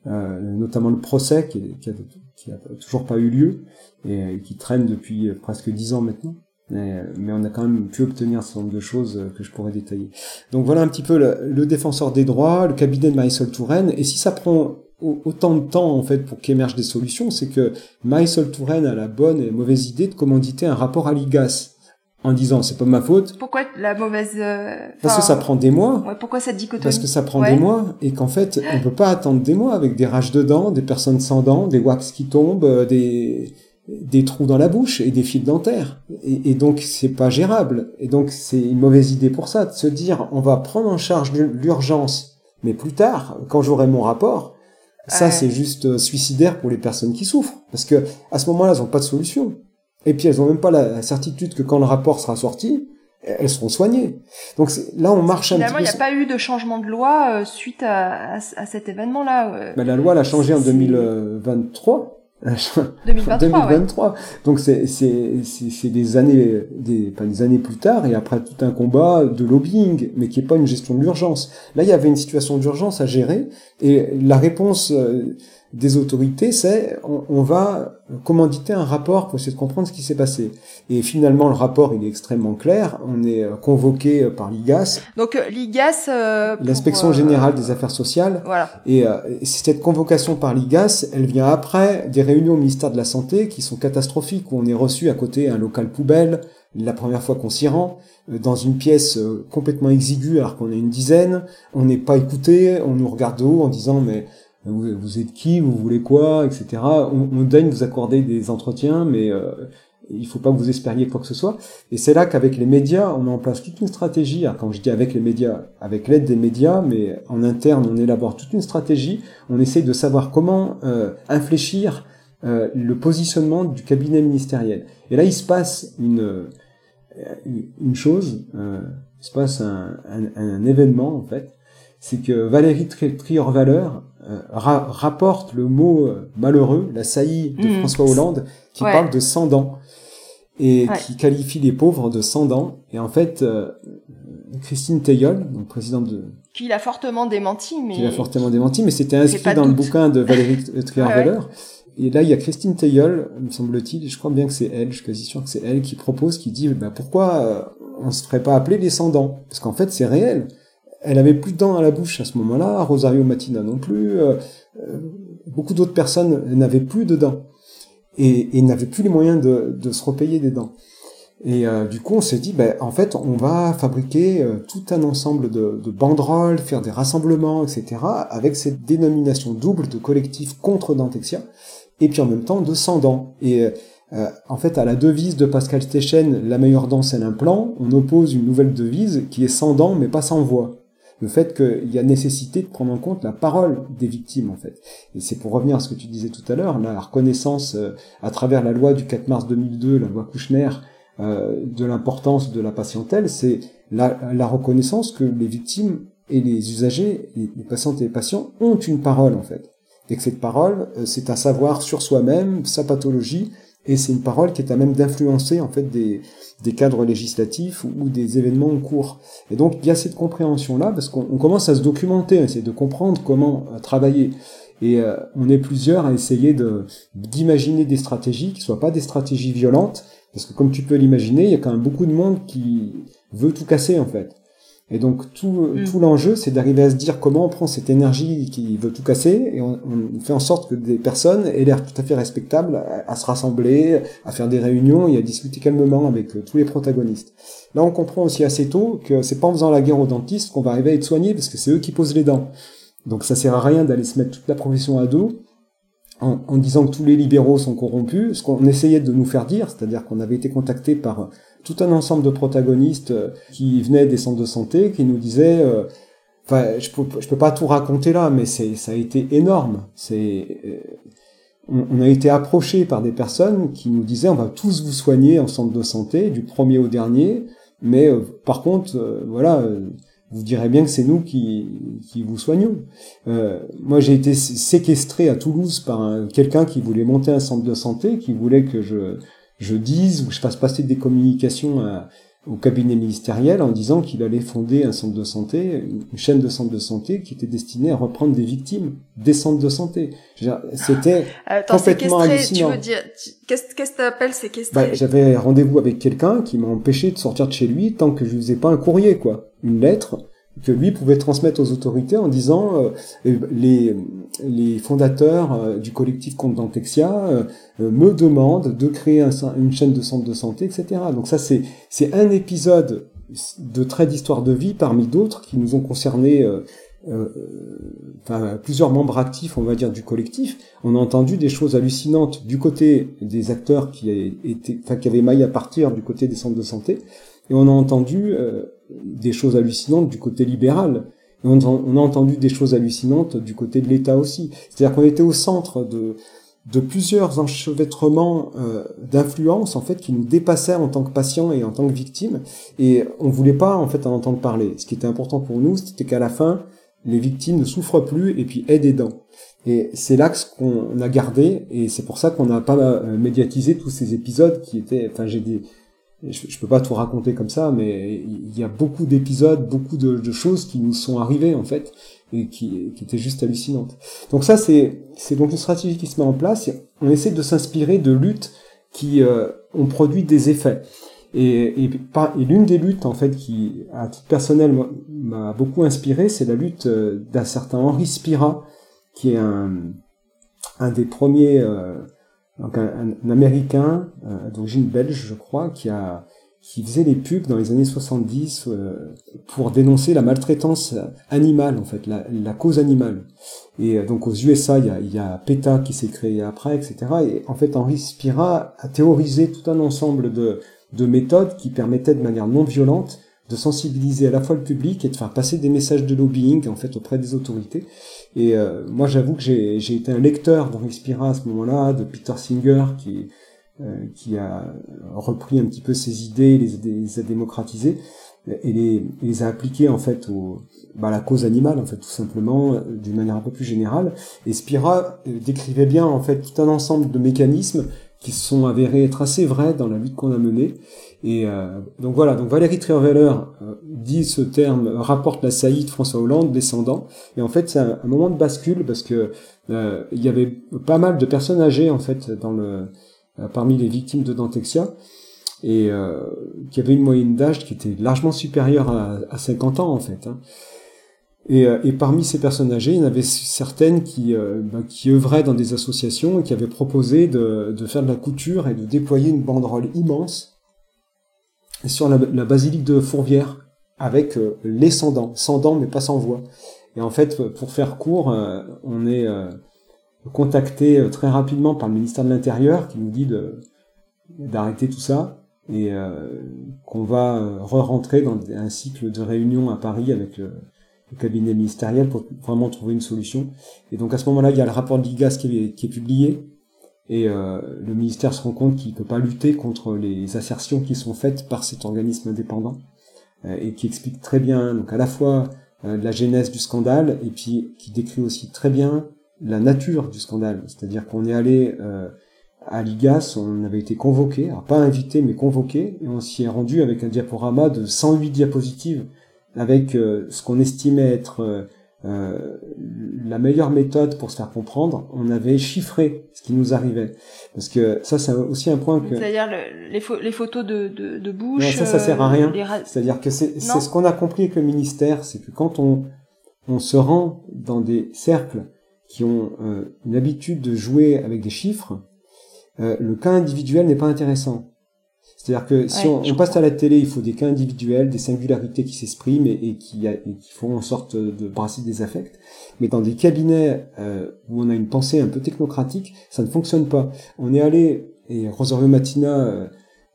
euh, notamment le procès qui, qui, a, qui, toujours pas eu lieu et qui traîne depuis presque 10 ans maintenant. Mais, on a quand même pu obtenir certain nombre de choses que je pourrais détailler. Donc voilà un petit peu le, le défenseur des droits, le cabinet de Marisol Touraine, et si ça prend autant de temps en fait pour qu'émergent des solutions, c'est que Marisol Touraine a la bonne et mauvaise idée de commanditer un rapport à l'IGAS en disant c'est pas ma faute. Pourquoi la mauvaise euh, Parce que ça prend des mois. Ouais, pourquoi cette dichotomie? Parce que ça prend des mois et qu'en fait on peut pas attendre des mois avec des rages de dents, des personnes sans dents, des wax qui tombent, euh, des des trous dans la bouche et des fils dentaires. Et, et donc c'est pas gérable. Et donc c'est une mauvaise idée pour ça de se dire on va prendre en charge l'urgence, mais plus tard quand j'aurai mon rapport ça, c'est juste euh, suicidaire pour les personnes qui souffrent. Parce que à ce moment-là, elles n'ont pas de solution. Et puis, elles n'ont même pas la certitude que quand le rapport sera sorti, elles seront soignées. Donc là, on marche un petit peu. Il n'y a pas eu de changement de loi euh, suite à, à, cet événement-là. Euh. Ben, la loi, elle a changé en 2023. 2023. 2023. Donc c'est c'est c'est des années des pas des années plus tard et après tout un combat de lobbying mais qui est pas une gestion d'urgence. Là il y avait une situation d'urgence à gérer et la réponse euh, des autorités, c'est on, va commanditer un rapport pour essayer de comprendre ce qui s'est passé. Et finalement, le rapport, il est extrêmement clair. On est euh, convoqué euh, par l'IGAS. Donc euh, l'IGAS, l'inspection générale des affaires sociales. Voilà. Et cette convocation par l'IGAS, elle vient après des réunions au ministère de la santé qui sont catastrophiques où on est reçu à côté un local poubelle. La première fois qu'on s'y rend, dans une pièce complètement exiguë alors qu'on est une dizaine, on n'est pas écouté, on nous regarde de haut en disant mais vous, êtes qui, vous voulez quoi, etc. On, on daigne vous accorder des entretiens, mais euh, il faut pas que vous espériez quoi que ce soit. Et c'est là qu'avec les médias, on met en place toute une stratégie. quand je dis avec les médias, avec l'aide des médias, mais en interne, on élabore toute une stratégie. On essaye de savoir comment euh, infléchir euh, le positionnement du cabinet ministériel. Et là, il se passe une euh, une chose, euh, il se passe un, un, un événement en fait, c'est que Valérie Trier-Valeur euh, rapporte le mot euh, malheureux, la saillie de mm. François Hollande, qui parle de sans dents et qui qualifie les pauvres de sans dents. Et en fait, euh, Christine donc présidente de qui l'a fortement démenti, mais qui l'a fortement démenti, mais c'était inscrit dans le bouquin de Valérie Trier-Valeur. Et là, il y a Christine Teillol, me semble-t-il, je crois bien que c'est elle, je suis quasi sûr que c'est elle qui propose, qui dit, bah, pourquoi on se ferait pas appeler les sans dents Parce qu'en fait, c'est réel elle avait plus de dents à la bouche à ce moment-là, Rosario Matina non plus, euh, euh, beaucoup d'autres personnes n'avaient plus de dents et, n'avaient plus les moyens de, se repayer des dents. Et euh, du coup, on s'est dit, ben, en fait, on va fabriquer tout un ensemble de, de, banderoles, faire des rassemblements, etc., avec cette dénomination double de collectif contre Dentexia, et puis en même temps de sans dents. Et en fait, à la devise de Pascal Stechen, la meilleure dent c'est l'implant, on oppose une nouvelle devise qui est sans dents mais pas sans voix le fait qu'il y a nécessité de prendre en compte la parole des victimes en fait. Et c'est pour revenir à ce que tu disais tout à l'heure, la reconnaissance euh, à travers la loi du 4 mars 2002, la loi Kouchner, euh, de l'importance de la patientèle, c'est la, la, reconnaissance que les victimes et les usagers, les, les patientes et les patients ont une parole en fait. Et que cette parole, euh, c'est un savoir sur soi-même, sa pathologie, et c'est une parole qui est à même d'influencer en fait des, des cadres législatifs ou, des événements en cours. Et donc il y a cette compréhension là parce qu'on commence à se documenter, à essayer de comprendre comment euh, travailler. Et euh, on est plusieurs à essayer d'imaginer des stratégies qui soient pas des stratégies violentes, parce que comme tu peux l'imaginer, il y a quand même beaucoup de monde qui veut tout casser en fait. Et donc tout, mm. tout l'enjeu, c'est d'arriver à se dire comment on prend cette énergie qui veut tout casser et on, fait en sorte que des personnes aient l'air tout à fait respectables à, se rassembler, à faire des réunions et à discuter calmement avec euh, tous les protagonistes. Là, on comprend aussi assez tôt que c'est pas en faisant la guerre aux dentistes qu'on va arriver à être soigné parce que c'est eux qui posent les dents. Donc ça sert à rien d'aller se mettre toute la profession à dos en, en disant que tous les libéraux sont corrompus, ce qu'on essayait de nous faire dire, c'est-à-dire qu'on avait été contacté par tout un ensemble de protagonistes euh, qui venaient des centres de santé, qui nous disaient, euh, je peux, peux pas tout raconter là, mais c'est, ça a été énorme. C'est, euh, on, a été approché par des personnes qui nous disaient, on va tous vous soigner en centre de santé, du premier au dernier, mais par contre, voilà, vous direz bien que c'est nous qui, qui vous soignons. moi, j'ai été séquestré à Toulouse par quelqu'un qui voulait monter un centre de santé, qui voulait que je je dise ou je fasse passer des communications au cabinet ministériel en disant qu'il allait fonder un centre de santé, une chaîne de centres de santé qui était destinée à reprendre des victimes des centres de santé. C'était complètement hallucinant. Tu veux dire, qu'est-ce que tu appelles séquestré bah, J'avais rendez-vous avec quelqu'un qui m'a empêché de sortir de chez lui tant que je faisais pas un courrier, quoi, une lettre que lui pouvait transmettre aux autorités en disant euh, euh, les, les fondateurs euh, du collectif contre Dentexia me demandent de créer une chaîne de centres de santé, etc. Donc ça c'est c'est un épisode de trait d'histoire de vie parmi d'autres qui nous ont concerné enfin, plusieurs membres actifs, on va dire, du collectif, on a entendu des choses hallucinantes du côté des acteurs qui, étaient, enfin, qui avaient maille à partir du côté des centres de santé, et on a entendu des choses hallucinantes du côté libéral. Et on, a entendu des choses hallucinantes du côté de l'État aussi. C'est-à-dire qu'on était au centre de, plusieurs enchevêtrements euh, d'influence en fait qui nous dépassaient en tant que patients et en tant que victimes et on voulait pas en fait en entendre parler. Ce qui était important pour nous, c'était qu'à la fin les victimes ne souffrent plus et puis aient des dents. Et c'est l'axe qu'on a gardé et c'est pour ça qu'on n'a pas euh, médiatisé tous ces épisodes qui étaient. Enfin, j'ai des je, peux pas tout raconter comme ça, mais il y a beaucoup d'épisodes, beaucoup de, choses qui nous sont arrivées en fait et qui, étaient juste hallucinantes. Donc ça c'est donc une stratégie qui se met en place. on essaie de s'inspirer de luttes qui ont produit des effets. Et, l'une des luttes, en fait, qui, à titre personnel, m'a beaucoup inspiré, c'est la lutte euh, d'un certain Henri Spira, qui est un, un des premiers, euh, donc un, Américain euh, d'origine belge, je crois, qui a qui faisait les pubs dans les années 70 euh, pour dénoncer la maltraitance animale, en fait, la, cause animale. Et donc aux USA, il y a, il PETA qui s'est créé après, etc. Et en fait, Henri Spira a théorisé tout un ensemble de, de méthodes qui permettaient de manière non violente de sensibiliser à la fois le public et de faire passer des messages de lobbying en fait auprès des autorités. Et euh, moi j'avoue que j'ai été un lecteur d'Henri Spira à ce moment-là, de Peter Singer qui euh, qui a repris un petit peu ses idées, les, a démocratisées et les, les, a appliquées en fait au, bah, à la cause animale en fait tout simplement euh, d'une manière un peu plus générale. Et Spira décrivait bien en fait tout un ensemble de mécanismes qui sont avérés être assez vrais dans la lutte qu'on a menée. Et euh, donc voilà, donc Valérie Trierweiler euh, dit ce terme, rapporte la saillie de François Hollande, descendant. Et en fait, c'est un, moment de bascule parce que euh, il y avait pas mal de personnes âgées en fait le parmi les victimes de Dantexia et qui avaient une moyenne d'âge qui était largement supérieure à, à 50 ans en fait. Hein. Et, euh, et, parmi ces personnes âgées, il y en avait certaines qui, euh, bah, qui œuvraient dans des associations et qui avaient proposé de, de, faire de la couture et de déployer une banderole immense sur la, basilique de Fourvière avec euh, les sans dents, sans dents mais pas sans voix. Et en fait, pour faire court, on est contacté très rapidement par le ministère de l'Intérieur qui nous dit d'arrêter tout ça et qu'on va re-rentrer dans un cycle de réunions à Paris avec le cabinet ministériel pour vraiment trouver une solution. Et donc à ce moment-là, il y a le rapport de l'IGAS qui est, qui est publié, et euh, le ministère se rend compte qu'il ne peut pas lutter contre les assertions qui sont faites par cet organisme indépendant, euh, et qui explique très bien, donc à la fois euh, la genèse du scandale, et puis qui décrit aussi très bien la nature du scandale. C'est-à-dire qu'on est allé euh, à l'IGAS, on avait été convoqué, alors pas invité, mais convoqué, et on s'y est rendu avec un diaporama de 108 diapositives avec euh, ce qu'on estimait être euh, euh, la meilleure méthode pour se faire comprendre, on avait chiffré ce qui nous arrivait. Parce que ça, c'est aussi un point que... C'est-à-dire les, les, photos de, de, de bouche... Non, ça, ça sert à rien. C'est-à-dire que c'est ce qu'on a compris avec le ministère, c'est que quand on, on se rend dans des cercles qui ont une habitude de jouer avec des chiffres, le cas individuel n'est pas intéressant. C'est-à-dire que si on, passe à la télé, il faut des cas individuels, des singularités qui s'expriment et, qui, font en sorte de brasser des affects. Mais dans des cabinets euh, où on a une pensée un peu technocratique, ça ne fonctionne pas. On est allé, et Rosario Matina euh,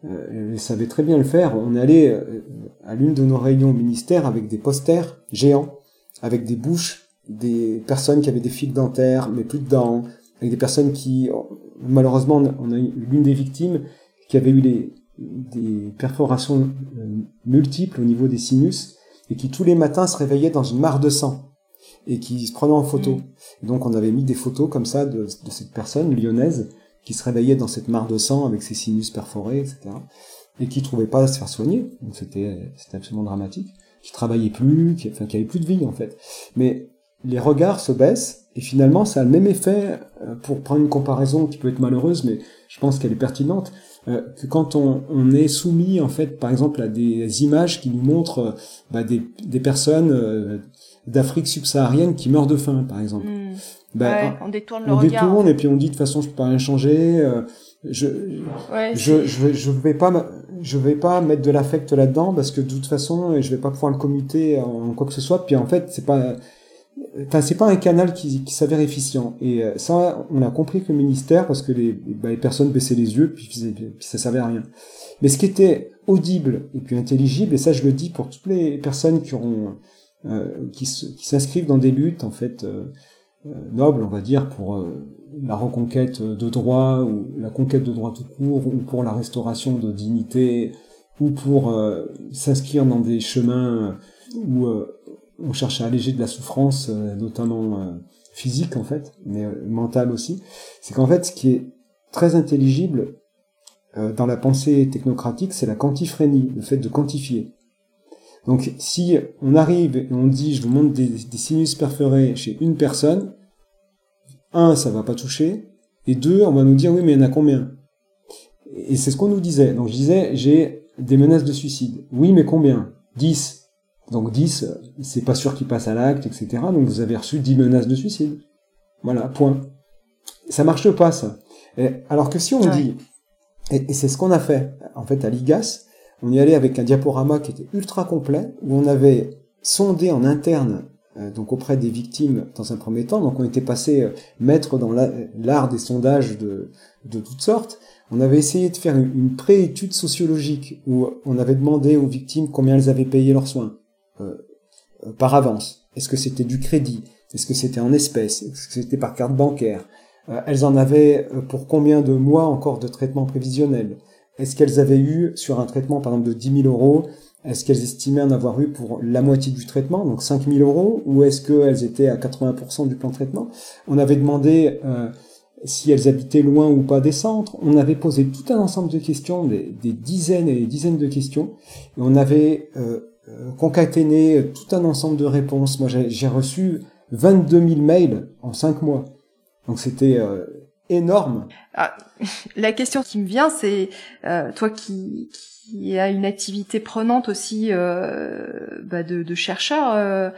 euh savait très bien le faire, on est allé euh, à l'une de nos réunions au ministère avec des posters géants, avec des bouches, des personnes qui avaient des fils dentaires, mais plus de dents, avec des personnes qui, malheureusement, on a eu l'une des victimes qui avait eu les, des perforations euh, multiples au niveau des sinus et qui tous les matins se réveillait dans une mare de sang et qui se prenait en photo. Mm. donc on avait mis des photos comme ça de, de, cette personne lyonnaise qui se réveillait dans cette mare de sang avec ses sinus perforés, etc. Et qui trouvait pas à se faire soigner. Donc c'était absolument dramatique. Qui travaillait plus, qui, enfin, qui avait plus de vie en fait. Mais les regards se baissent et finalement ça a le même effet euh, pour prendre une comparaison qui peut être malheureuse, mais je pense qu'elle est pertinente euh, que quand on, on, est soumis en fait par exemple à des images qui nous montrent euh, bah, des, des, personnes euh, d'Afrique subsaharienne qui meurent de faim par exemple. Hmm. Bah, on détourne le on regard. détourne et puis on dit de toute façon je peux pas rien changer. je, je, je, vais, je vais pas je vais pas mettre de l'affect là-dedans parce que de toute façon je vais pas pouvoir le commuter en quoi que ce soit puis en fait c'est pas Enfin, c'est pas un canal qui, s'avère efficient. Et euh, ça, on a compris que le ministère, parce que les, bah, personnes baissaient les yeux, puis, puis ça servait à rien. Mais ce qui était audible et puis intelligible, et ça je le dis pour toutes les personnes qui auront, euh, qui s'inscrivent dans des luttes en fait euh nobles, on va dire, pour la reconquête de droits ou la conquête de droits tout court, ou pour la restauration de dignité, ou pour s'inscrire dans des chemins où on cherche à alléger de la souffrance, euh, notamment euh, physique en fait, mais euh, mentale aussi, c'est qu'en fait ce qui est très intelligible dans la pensée technocratique, c'est la quantiphrénie, le fait de quantifier. Donc si on arrive et on dit je vous montre des, sinus perforés chez une personne, un, ça va pas toucher, et deux, on va nous dire oui, mais il y en a combien? Et c'est ce qu'on nous disait. Donc je disais, j'ai des menaces de suicide. Oui, mais combien? 10. Donc 10, c'est pas sûr qu'il passe à l'acte, etc. Donc vous avez reçu 10 menaces de suicide. Voilà, point. Ça marche pas, ça. alors que si on dit, et, c'est ce qu'on a fait, en fait, à l'IGAS, on y allait avec un diaporama qui était ultra complet, où on avait sondé en interne euh, donc auprès des victimes dans un premier temps. Donc on était passé euh, maître dans l'art des sondages de, de toutes sortes. On avait essayé de faire une, pré-étude sociologique où on avait demandé aux victimes combien elles avaient payé leurs soins par avance. Est-ce que c'était du crédit? Est-ce que c'était en espèces? Est-ce que c'était par carte bancaire? Elles en avaient pour combien de mois encore de traitement prévisionnel? Est-ce qu'elles avaient eu sur un traitement par exemple de 10 000 euros est-ce qu'elles estimaient en avoir eu pour la moitié du traitement, donc 5000 euros, ou est-ce qu'elles étaient à 80% du plan de traitement? On avait demandé euh, si elles habitaient loin ou pas des centres. On avait posé tout un ensemble de questions, des, dizaines et des dizaines de questions, et on avait euh, euh, concaténé tout un ensemble de réponses. Moi, j'ai reçu 22 000 mails en 5 mois. Donc c'était énorme. Ah, la question qui me vient, c'est toi qui, qui a une activité prenante aussi euh, bah de, de, chercheur, euh,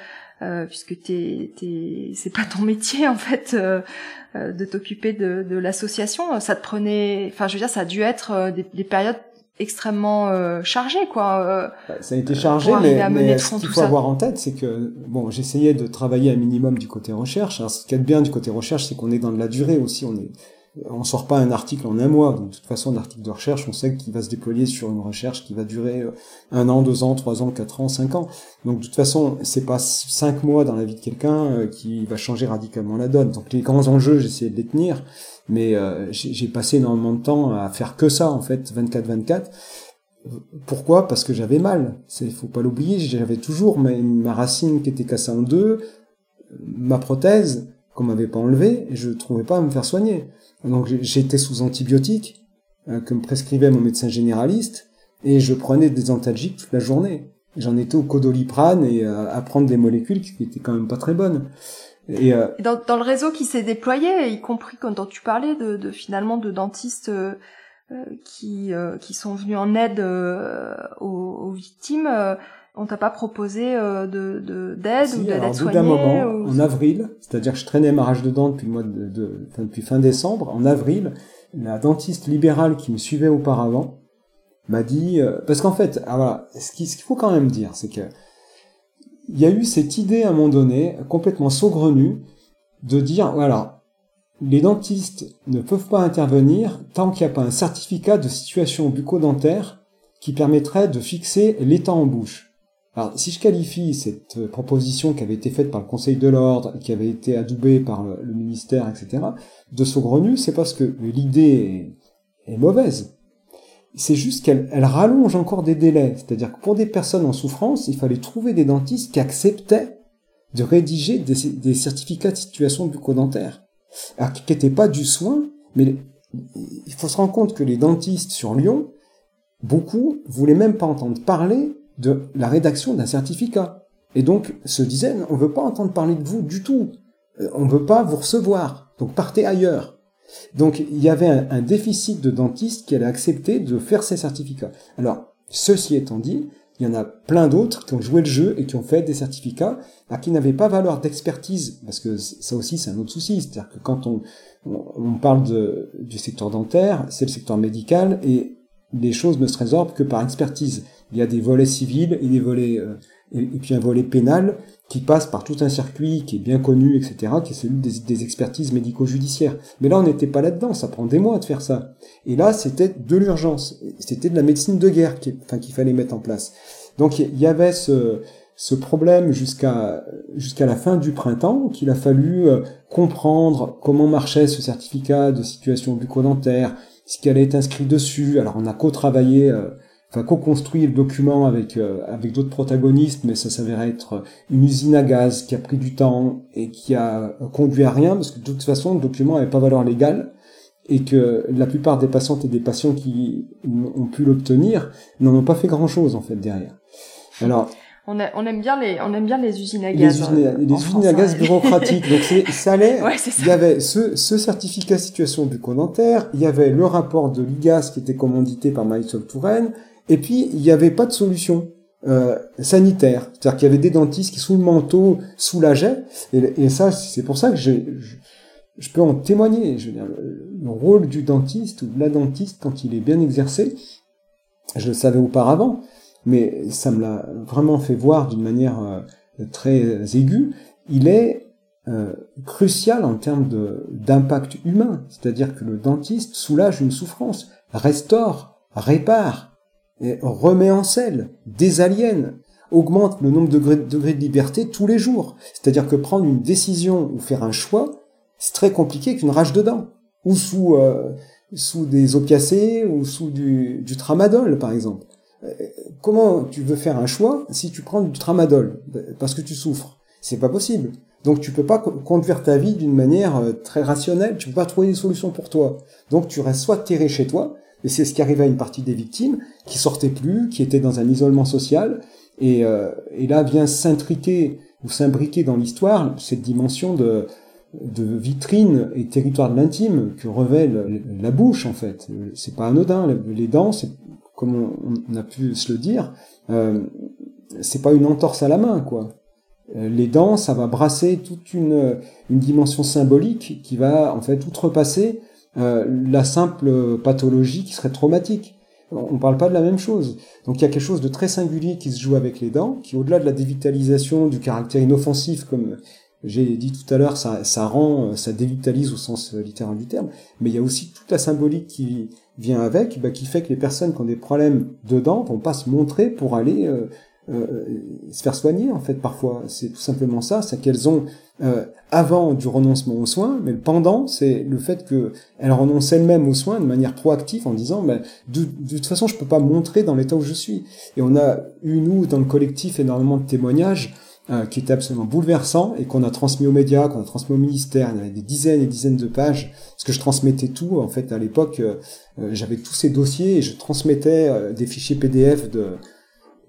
euh, puisque t'es, t'es, c'est pas ton métier en fait euh, euh, de t'occuper de, de l'association. Ça te prenait, enfin je veux dire, ça a dû être des périodes extrêmement chargées quoi. Bah, ça a été chargé, mais, mais ce qu'il faut avoir en tête, c'est que bon, j'essayais de travailler un minimum du côté recherche. Alors, ce qui est bien du côté recherche, c'est qu'on est dans de la durée aussi. On est on sort pas un article en un mois. Donc, de toute façon, un article de recherche, on sait qu'il va se déployer sur une recherche qui va durer euh, un an, deux ans, trois ans, quatre ans, cinq ans. Donc, de toute façon, c'est pas cinq mois dans la vie de quelqu'un euh, qui va changer radicalement la donne. Donc, les grands enjeux, j'essayais de les tenir, mais euh, j'ai passé énormément de temps à faire que ça, en fait, 24-24. Pourquoi? Parce que j'avais mal. Il faut pas l'oublier. J'avais toujours ma, ma racine qui était cassée en deux, ma prothèse qu'on m'avait pas enlevée, et je trouvais pas à me faire soigner. Donc j'étais sous antibiotiques euh, que me prescrivait mon médecin généraliste et je prenais des antalgiques toute la journée. J'en étais au codoliprane et euh, à prendre des molécules qui étaient quand même pas très bonnes. Et, euh, dans, dans, le réseau qui s'est déployé, y compris quand tu parlais de, de finalement de dentistes euh, qui qui sont venus en aide aux, aux, victimes on t'a pas proposé euh, de d'aide ou d'aide soignée d'un moment, en avril, c'est-à-dire que je traînais ma rage de dents depuis le mois de, de depuis fin décembre. En avril, la dentiste libérale qui me suivait auparavant m'a dit euh, parce qu'en fait, ah, voilà, ce qu'il faut quand même dire, c'est que il y a eu cette idée à un moment donné complètement saugrenue de dire voilà, les dentistes ne peuvent pas intervenir tant qu'il n'y a pas un certificat de situation bucco-dentaire qui permettrait de fixer l'état en bouche. Alors, si je qualifie cette euh, proposition qui avait été faite par le Conseil de l'ordre, qui avait été adoubée par le, ministère, etc., de saugrenu, c'est parce que l'idée est, mauvaise. C'est juste qu'elle rallonge encore des délais. C'est-à-dire que pour des personnes en souffrance, il fallait trouver des dentistes qui acceptaient de rédiger des, certificats de situation bucco-dentaire. Alors, qui n'étaient pas du soin, mais il faut se rendre compte que les dentistes sur Lyon, beaucoup voulaient même pas entendre parler de la rédaction d'un certificat. Et donc se disaient, on veut pas entendre parler de vous du tout. Euh, on veut pas vous recevoir. Donc partez ailleurs. Donc il y avait un, déficit de dentistes qui allaient accepter de faire ces certificats. Alors, ceci étant dit, il y en a plein d'autres qui ont joué le jeu et qui ont fait des certificats qui n'avaient pas valeur d'expertise, parce que ça aussi c'est un autre souci, c'est-à-dire que quand on, parle du secteur dentaire, c'est le secteur médical et les choses ne se résorbent que par expertise. Il y a des volets civils et des volets euh, et, puis un volet pénal qui passe par tout un circuit qui est bien connu, etc., qui est celui des, expertises médico-judiciaires. Mais là, on n'était pas là-dedans, ça prend des mois de faire ça. Et là, c'était de l'urgence, c'était de la médecine de guerre qu'il fallait mettre en place. Donc il y avait ce, problème jusqu'à jusqu'à la fin du printemps qu'il a fallu euh, comprendre comment marchait ce certificat de situation bucco-dentaire, ce qui allait être inscrit dessus. Alors on a co-travaillé, euh, enfin co-construit le document avec euh, avec d'autres protagonistes, mais ça s'avérait être une usine à gaz qui a pris du temps et qui a conduit à rien parce que de toute façon le document n'avait pas valeur légale et que la plupart des patientes et des patients qui ont pu l'obtenir n'en ont pas fait grand chose en fait derrière. Alors On, on, aime bien les, on aime bien les usines à gaz. Les usines, euh, les usines à gaz hein. bureaucratiques. Donc ça allait. Ouais. Il y avait ce, ce certificat situation du dentaire, il y avait le rapport de l'IGAS qui était commandité par Marisol Touraine, et puis il n'y avait pas de solution. Euh, sanitaire, c'est-à-dire qu'il y avait des dentistes qui sous le manteau soulageaient, et, ça c'est pour ça que je, je, peux en témoigner. Je veux dire, le rôle du dentiste ou de la dentiste quand il est bien exercé, je le savais auparavant, mais ça me l'a vraiment fait voir d'une manière euh, très aiguë, il est euh, crucial en termes d'impact humain, c'est-à-dire que le dentiste soulage une souffrance, restaure, répare, remet en selle, désaliène, augmente le nombre de degrés, de liberté tous les jours. C'est-à-dire que prendre une décision ou faire un choix, c'est très compliqué qu'une rage de ou sous, euh, sous des opiacés, ou sous du, tramadol, par exemple. Euh, comment tu veux faire un choix si tu prends du tramadol? Parce que tu souffres C'est pas possible. Donc tu peux pas conduire ta vie d'une manière euh, très rationnelle, tu peux pas trouver des solutions pour toi. Donc tu restes soit terré chez toi, et c'est ce qui arrivait à une partie des victimes, qui sortaient plus, qui étaient dans un isolement social, et, euh, là vient s'intriquer ou s'imbriquer dans l'histoire cette dimension de, vitrine et territoire de l'intime que revêt la bouche en fait. C'est pas anodin. Les dents, comme on, a pu se le dire, euh, c'est pas une entorse à la main, quoi. Euh, les dents, ça va brasser toute une, une dimension symbolique qui va en fait outrepasser euh, la simple pathologie qui serait traumatique. On ne parle pas de la même chose. Donc il y a quelque chose de très singulier qui se joue avec les dents, qui au-delà de la dévitalisation, du caractère inoffensif, comme j'ai dit tout à l'heure, ça, rend, ça dévitalise au sens littéral du terme, mais il y a aussi toute la symbolique qui, vient avec, bah, qui fait que les personnes qui ont des problèmes de dents vont pas se montrer pour aller euh, se faire soigner en fait parfois. C'est tout simplement ça, c'est qu'elles ont euh, avant du renoncement aux soins, mais pendant, c'est le fait qu'elles renoncent elles-mêmes aux soins de manière proactive en disant bah, de, de, toute façon je peux pas montrer dans l'état où je suis. Et on a eu nous dans le collectif énormément de témoignages euh, qui était absolument bouleversant et qu'on a transmis aux médias, qu'on a transmis au ministère. Il y avait des dizaines et dizaines de pages parce que je transmettais tout. En fait, à l'époque, euh, euh, j'avais tous ces dossiers et je transmettais des fichiers PDF de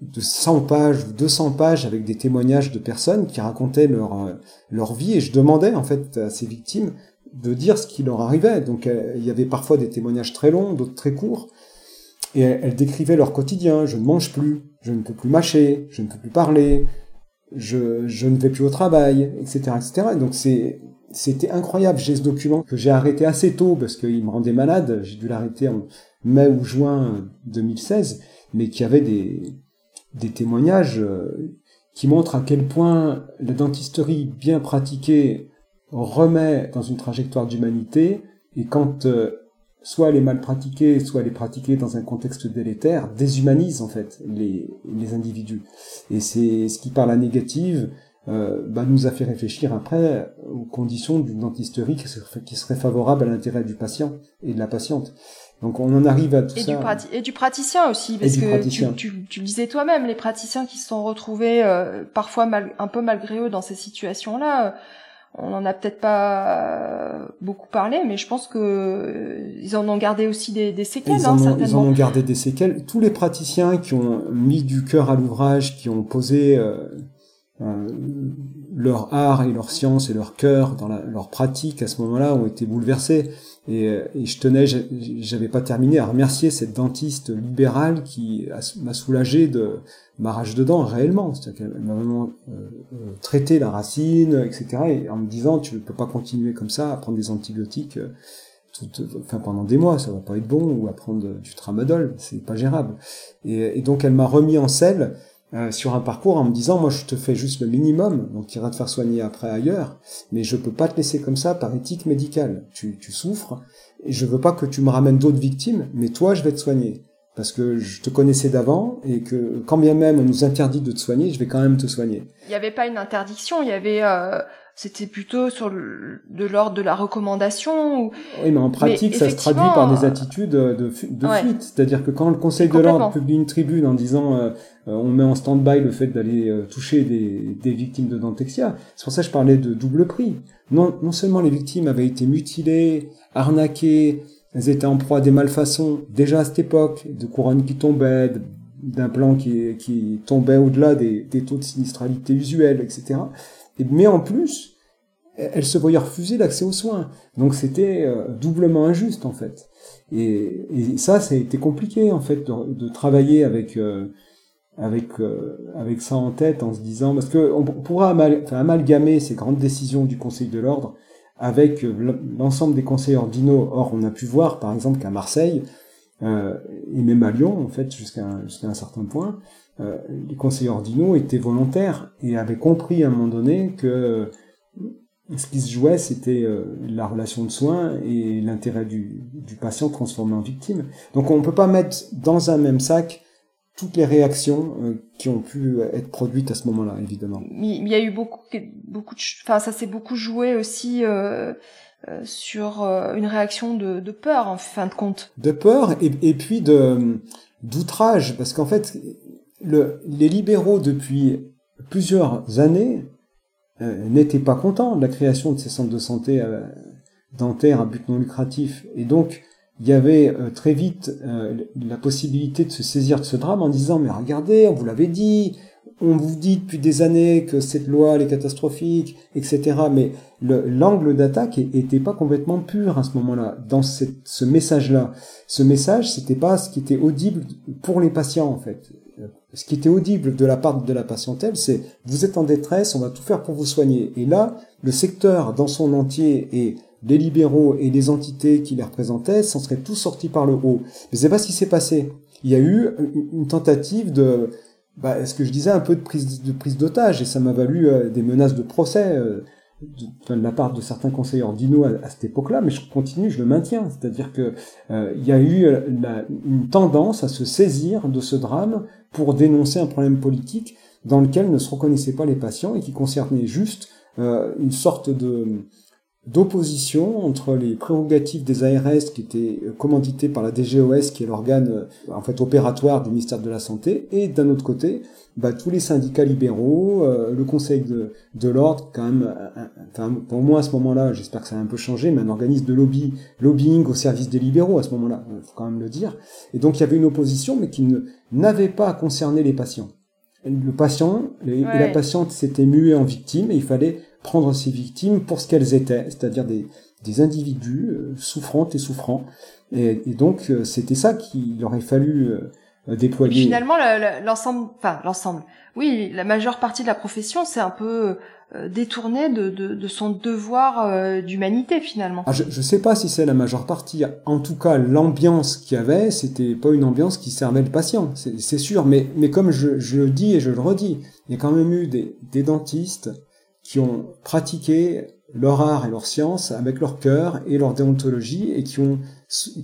de 100 pages ou 200 pages avec des témoignages de personnes qui racontaient leur leur vie et je demandais en fait à ces victimes de dire ce qui leur arrivait. Donc il y avait parfois des témoignages très longs, d'autres très courts et elles décrivaient leur quotidien. Je ne mange plus, je ne peux plus mâcher, je ne peux plus parler, je, je ne vais plus au travail, etc., etc. Et donc c'était incroyable. J'ai ce document que j'ai arrêté assez tôt parce qu'il me rendait malade. J'ai dû l'arrêter en mai ou juin 2016, mais qui avait des, des témoignages euh, qui montrent à quel point la dentisterie bien pratiquée remet dans une trajectoire d'humanité et quand euh, soit elle est mal pratiquée, soit elle est pratiquée dans un contexte délétère, déshumanise en fait les, les individus. Et c'est ce qui, par la négative, euh, bah, nous a fait réfléchir après aux conditions d'une dentisterie qui serait, qui serait favorable à l'intérêt du patient et de la patiente. Donc on en arrive à tout et ça. Du et du praticien aussi, parce que tu, tu, tu, le disais toi-même, les praticiens qui se sont retrouvés euh, parfois mal, un peu malgré eux dans ces situations-là. Euh, on n'en a peut-être pas beaucoup parlé, mais je pense que euh, ils en ont gardé aussi des, des séquelles, ils, hein, en ont, certainement. ils en ont gardé des séquelles. Tous les praticiens qui ont mis du cœur à l'ouvrage, qui ont posé euh, euh, leur art et leur science et leur cœur dans la, leur pratique à ce moment-là, ont été bouleversés. Et, euh, et je tenais, j'avais pas terminé à remercier cette dentiste libérale qui m'a soulagé de ma rage de dents réellement. C'est-à-dire qu'elle m'a vraiment euh, euh, traité la racine, etc. Et en me disant, tu ne peux pas continuer comme ça à prendre des antibiotiques tout, enfin pendant des mois, ça va pas être bon, ou à prendre du tramadol, c'est pas gérable. Et, et donc elle m'a remis en selle euh, sur un parcours en me disant moi je te fais juste le minimum, donc tu iras te faire soigner après ailleurs, mais je peux pas te laisser comme ça par éthique médicale. Tu, tu souffres et je veux pas que tu me ramènes d'autres victimes, mais toi je vais te soigner parce que je te connaissais d'avant et que quand bien même on nous interdit de te soigner, je vais quand même te soigner. Il n'y avait pas une interdiction, il y avait euh, c'était plutôt sur le, de l'ordre de la recommandation. Ou... Oui, mais en pratique, ça se traduit par des attitudes de, de fuite. C'est-à-dire que quand le Conseil de l'ordre publie une tribune en disant euh, euh, on met en stand-by le fait d'aller euh, toucher des, des, victimes de dentexia, c'est pour ça que je parlais de double prix. Non, non seulement les victimes avaient été mutilées, arnaquées, elles étaient en proie à des malfaçons déjà à cette époque, de couronnes qui tombaient, d'implants qui, qui tombaient au-delà des, des, taux de sinistralité usuels, etc. Mais en plus, elle se voyait refuser l'accès aux soins. Donc c'était euh, doublement injuste en fait. Et, ça, ça a été compliqué en fait de, travailler avec euh, euh, avec ça en tête en se disant parce que on pourra amalgamer ces grandes décisions du Conseil de l'ordre avec l'ensemble des conseils ordinaux. Or, on a pu voir par exemple qu'à Marseille et même à Lyon, en fait, jusqu'à un certain point, euh, les conseillers ordinaux étaient volontaires et avaient compris à un moment donné que euh, ce qui se jouait, c'était euh, la relation de soins et l'intérêt du, du patient transformé en victime. Donc on ne peut pas mettre dans un même sac toutes les réactions qui ont pu être produites à ce moment-là, évidemment. Il y a eu beaucoup, beaucoup, de, enfin ça s'est beaucoup joué aussi euh, euh, sur euh, une réaction de, de, peur en fin de compte. De peur et, et puis de d'outrage parce qu'en fait le, les libéraux depuis plusieurs années euh, n'étaient pas contents de la création de ces centres de santé euh, dentaires à but non lucratif et donc il y avait très vite la possibilité de se saisir de ce drame en disant mais regardez on vous l'avait dit on vous dit depuis des années que cette loi elle est catastrophique, etc. Mais l'angle d'attaque était pas complètement pur à ce moment-là, dans ce message-là. Ce message, c'était pas ce qui était audible pour les patients en fait. Ce qui était audible de la part de la patientèle, c'est vous êtes en détresse, on va tout faire pour vous soigner. Et là, le secteur dans son entier et les libéraux et les entités qui les représentaient s'en seraient tous sortis par le haut. Mais c'est pas ce qui s'est passé. Il y a eu une tentative de bah, ce que je disais, un peu de prise de prise d'otage, et ça m'a valu euh, des menaces de procès euh, de, la part de certains conseillers ordinaux à, cette époque-là, mais je continue, je le maintiens. C'est-à-dire que euh, il y a eu la, une tendance à se saisir de ce drame pour dénoncer un problème politique dans lequel ne se reconnaissaient pas les patients et qui concernait juste une sorte de d'opposition entre les prérogatives des ARS qui étaient euh, commanditées par la DGOS qui est l'organe euh, en fait opératoire du ministère de la Santé et d'un autre côté bah, tous les syndicats libéraux, euh, le Conseil de, de l'ordre quand même, enfin pour moi à ce moment-là, j'espère que ça a un peu changé, mais un organisme de lobby, lobbying au service des libéraux à ce moment-là, il faut quand même le dire. Et donc il y avait une opposition mais qui n'avait pas à concerner les patients. Le patient et la patiente s'étaient mués en victime et il fallait prendre ces victimes pour ce qu'elles étaient, c'est-à-dire des, des individus euh, souffrantes et souffrants. Et, et donc euh, c'était ça qu'il aurait fallu euh, déployer. Finalement, l'ensemble, enfin l'ensemble, oui, la majeure partie de la profession, c'est un peu détourné de, de, de, son devoir d'humanité finalement. Ah, je ne sais pas si c'est la majeure partie. En tout cas, l'ambiance qu'il y avait, c'était pas une ambiance qui servait le patient, c'est sûr. Mais, mais comme je, je, le dis et je le redis, il y a quand même eu des, des dentistes, qui ont pratiqué leur art et leur science avec leur cœur et leur déontologie et qui ont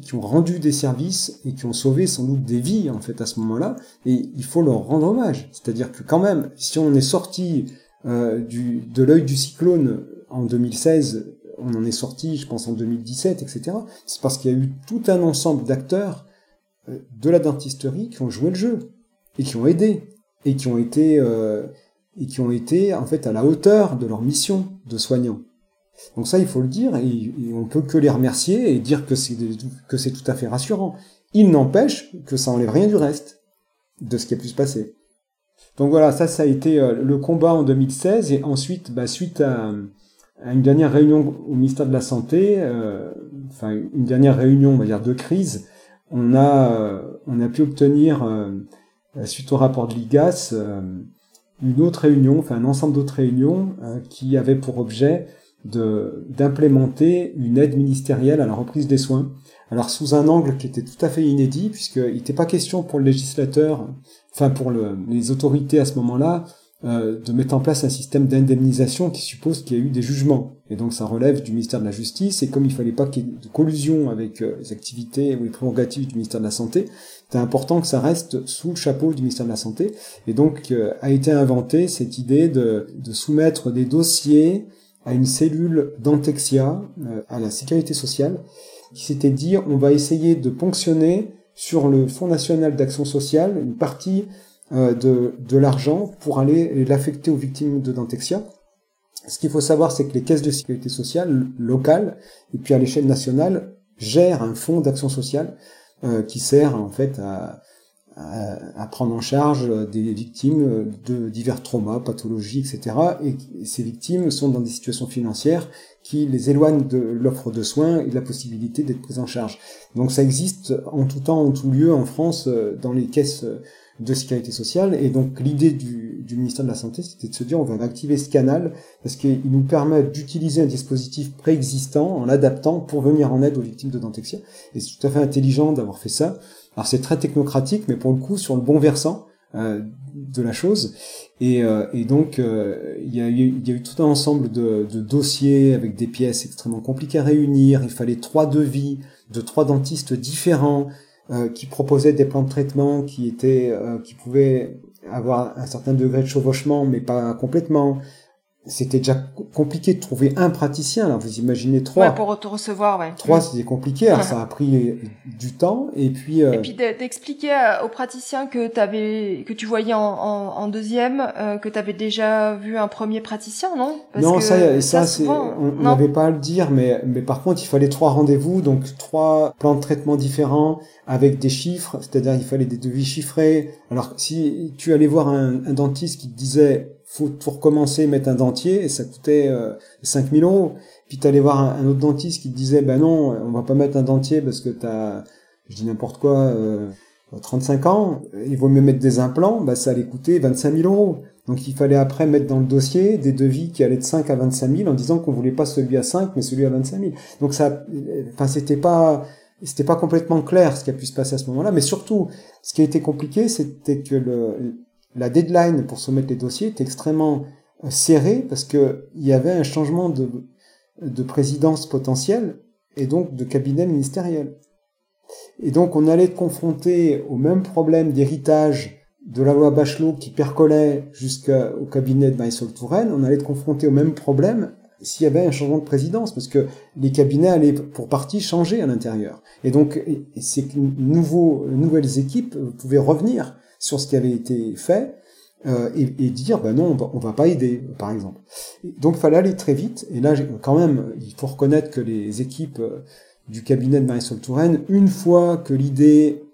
qui ont rendu des services et qui ont sauvé sans doute des vies en fait à ce moment-là. Et il faut leur rendre hommage. C'est-à-dire que quand même si on est sorti euh, du de l'œil du cyclone en 2016 on en est sorti je pense en 2017 etc c'est parce qu'il y a eu tout un ensemble d'acteurs euh, de la dentisterie qui ont joué le jeu et qui ont aidé et qui ont été euh, et qui ont été en fait à la hauteur de leur mission de soignants. Donc ça, il faut le dire, et, on peut que les remercier et dire que c'est que c'est tout à fait rassurant. Il n'empêche que ça enlève rien du reste de ce qui a pu se passer. Donc voilà, ça, ça a été euh, le combat en 2016, et ensuite, bah, suite à, une dernière réunion au ministère de la Santé, euh, enfin une dernière réunion, on va dire, de crise, on a, euh, on a pu obtenir, suite au rapport de l'IGAS, une autre réunion, enfin un ensemble d'autres réunions euh, qui avaient pour objet d'implémenter une aide ministérielle à la reprise des soins. Alors sous un angle qui était tout à fait inédit, puisqu'il n'était pas question pour le législateur, enfin pour le, les autorités à ce moment-là, euh, de mettre en place un système d'indemnisation qui suppose qu'il y a eu des jugements. Et donc ça relève du ministère de la Justice, et comme il fallait pas qu'il y ait de collusion avec euh, les activités ou les prérogatives du ministère de la Santé, c'est important que ça reste sous le chapeau du ministère de la Santé. Et donc euh, a été inventée cette idée de, soumettre des dossiers à une cellule d'Antexia, à la sécurité sociale, qui s'était dit on va essayer de ponctionner sur le Fonds national d'action sociale une partie euh, de, de l'argent pour aller l'affecter aux victimes de Dentexia. Ce qu'il faut savoir, c'est que les caisses de sécurité sociale locales et puis à l'échelle nationale gèrent un fonds d'action sociale euh, qui sert en fait à, à, prendre en charge des victimes de divers traumas, pathologies, etc. Et ces victimes sont dans des situations financières qui les éloignent de l'offre de soins et de la possibilité d'être prises en charge. Donc ça existe en tout temps, en tout lieu en France, dans les caisses de sécurité sociale. Et donc l'idée du, du, ministère de la Santé, c'était de se dire on va activer ce canal parce qu'il nous permet d'utiliser un dispositif préexistant en l'adaptant pour venir en aide aux victimes de dentexia. Et c'est tout à fait intelligent d'avoir fait ça. Alors c'est très technocratique, mais pour le coup sur le bon versant euh, de la chose. Et, euh, et donc euh, il, y a eu, y a eu tout un ensemble de, de dossiers avec des pièces extrêmement compliquées à réunir. Il fallait trois devis de trois dentistes différents qui proposait des plans de traitement qui étaient, euh, qui pouvaient avoir un certain degré de chevauchement, mais pas complètement c'était déjà compliqué de trouver un praticien. Alors vous imaginez trois. Ouais, pour te recevoir, ouais. Trois, c'était compliqué. Alors ça a pris du temps. Et puis. Euh... Et puis d'expliquer aux praticiens que t'avais, que tu voyais en, en, en deuxième, euh, que tu avais déjà vu un premier praticien, non? Parce Non, ça, ça, c'est, on n'avait pas à le dire, mais mais par contre, il fallait trois rendez-vous, donc trois plans de traitement différents avec des chiffres, c'est-à-dire il fallait des devis chiffrés. Alors si tu allais voir un, un dentiste qui te disait faut recommencer, mettre un dentier, et ça coûtait euh, 5000 euros. Puis t'allais voir un, autre dentiste qui te disait, ben non, on va pas mettre un dentier parce que t'as, je dis n'importe quoi, euh, 35 ans, il vaut mieux mettre des implants, bah ça allait coûter 25 000 euros. Donc il fallait après mettre dans le dossier des devis qui allaient de 5 à 25 000 en disant qu'on voulait pas celui à 5 mais celui à 25 000. Donc ça, enfin c'était pas, c'était pas complètement clair ce qui a pu se passer à ce moment-là. Mais surtout, ce qui a été compliqué, c'était que le, la deadline pour soumettre les dossiers était extrêmement euh, serrée parce que il y avait un changement de, de présidence potentielle et donc de cabinet ministériel. Et donc on allait être confronté au même problème d'héritage de la loi Bachelot qui percolait jusqu'au cabinet de Maïsol Touraine, on allait être confronté au même problème s'il y avait un changement de présidence, parce que les cabinets allaient pour partie changer à l'intérieur. Et donc ces nouveaux, nouvelles équipes pouvaient revenir sur ce qui avait été fait euh, et, et, dire ben non on va, va pas aider par exemple donc il fallait aller très vite et là quand même il faut reconnaître que les équipes euh, du cabinet de Marisol Touraine une fois que l'idée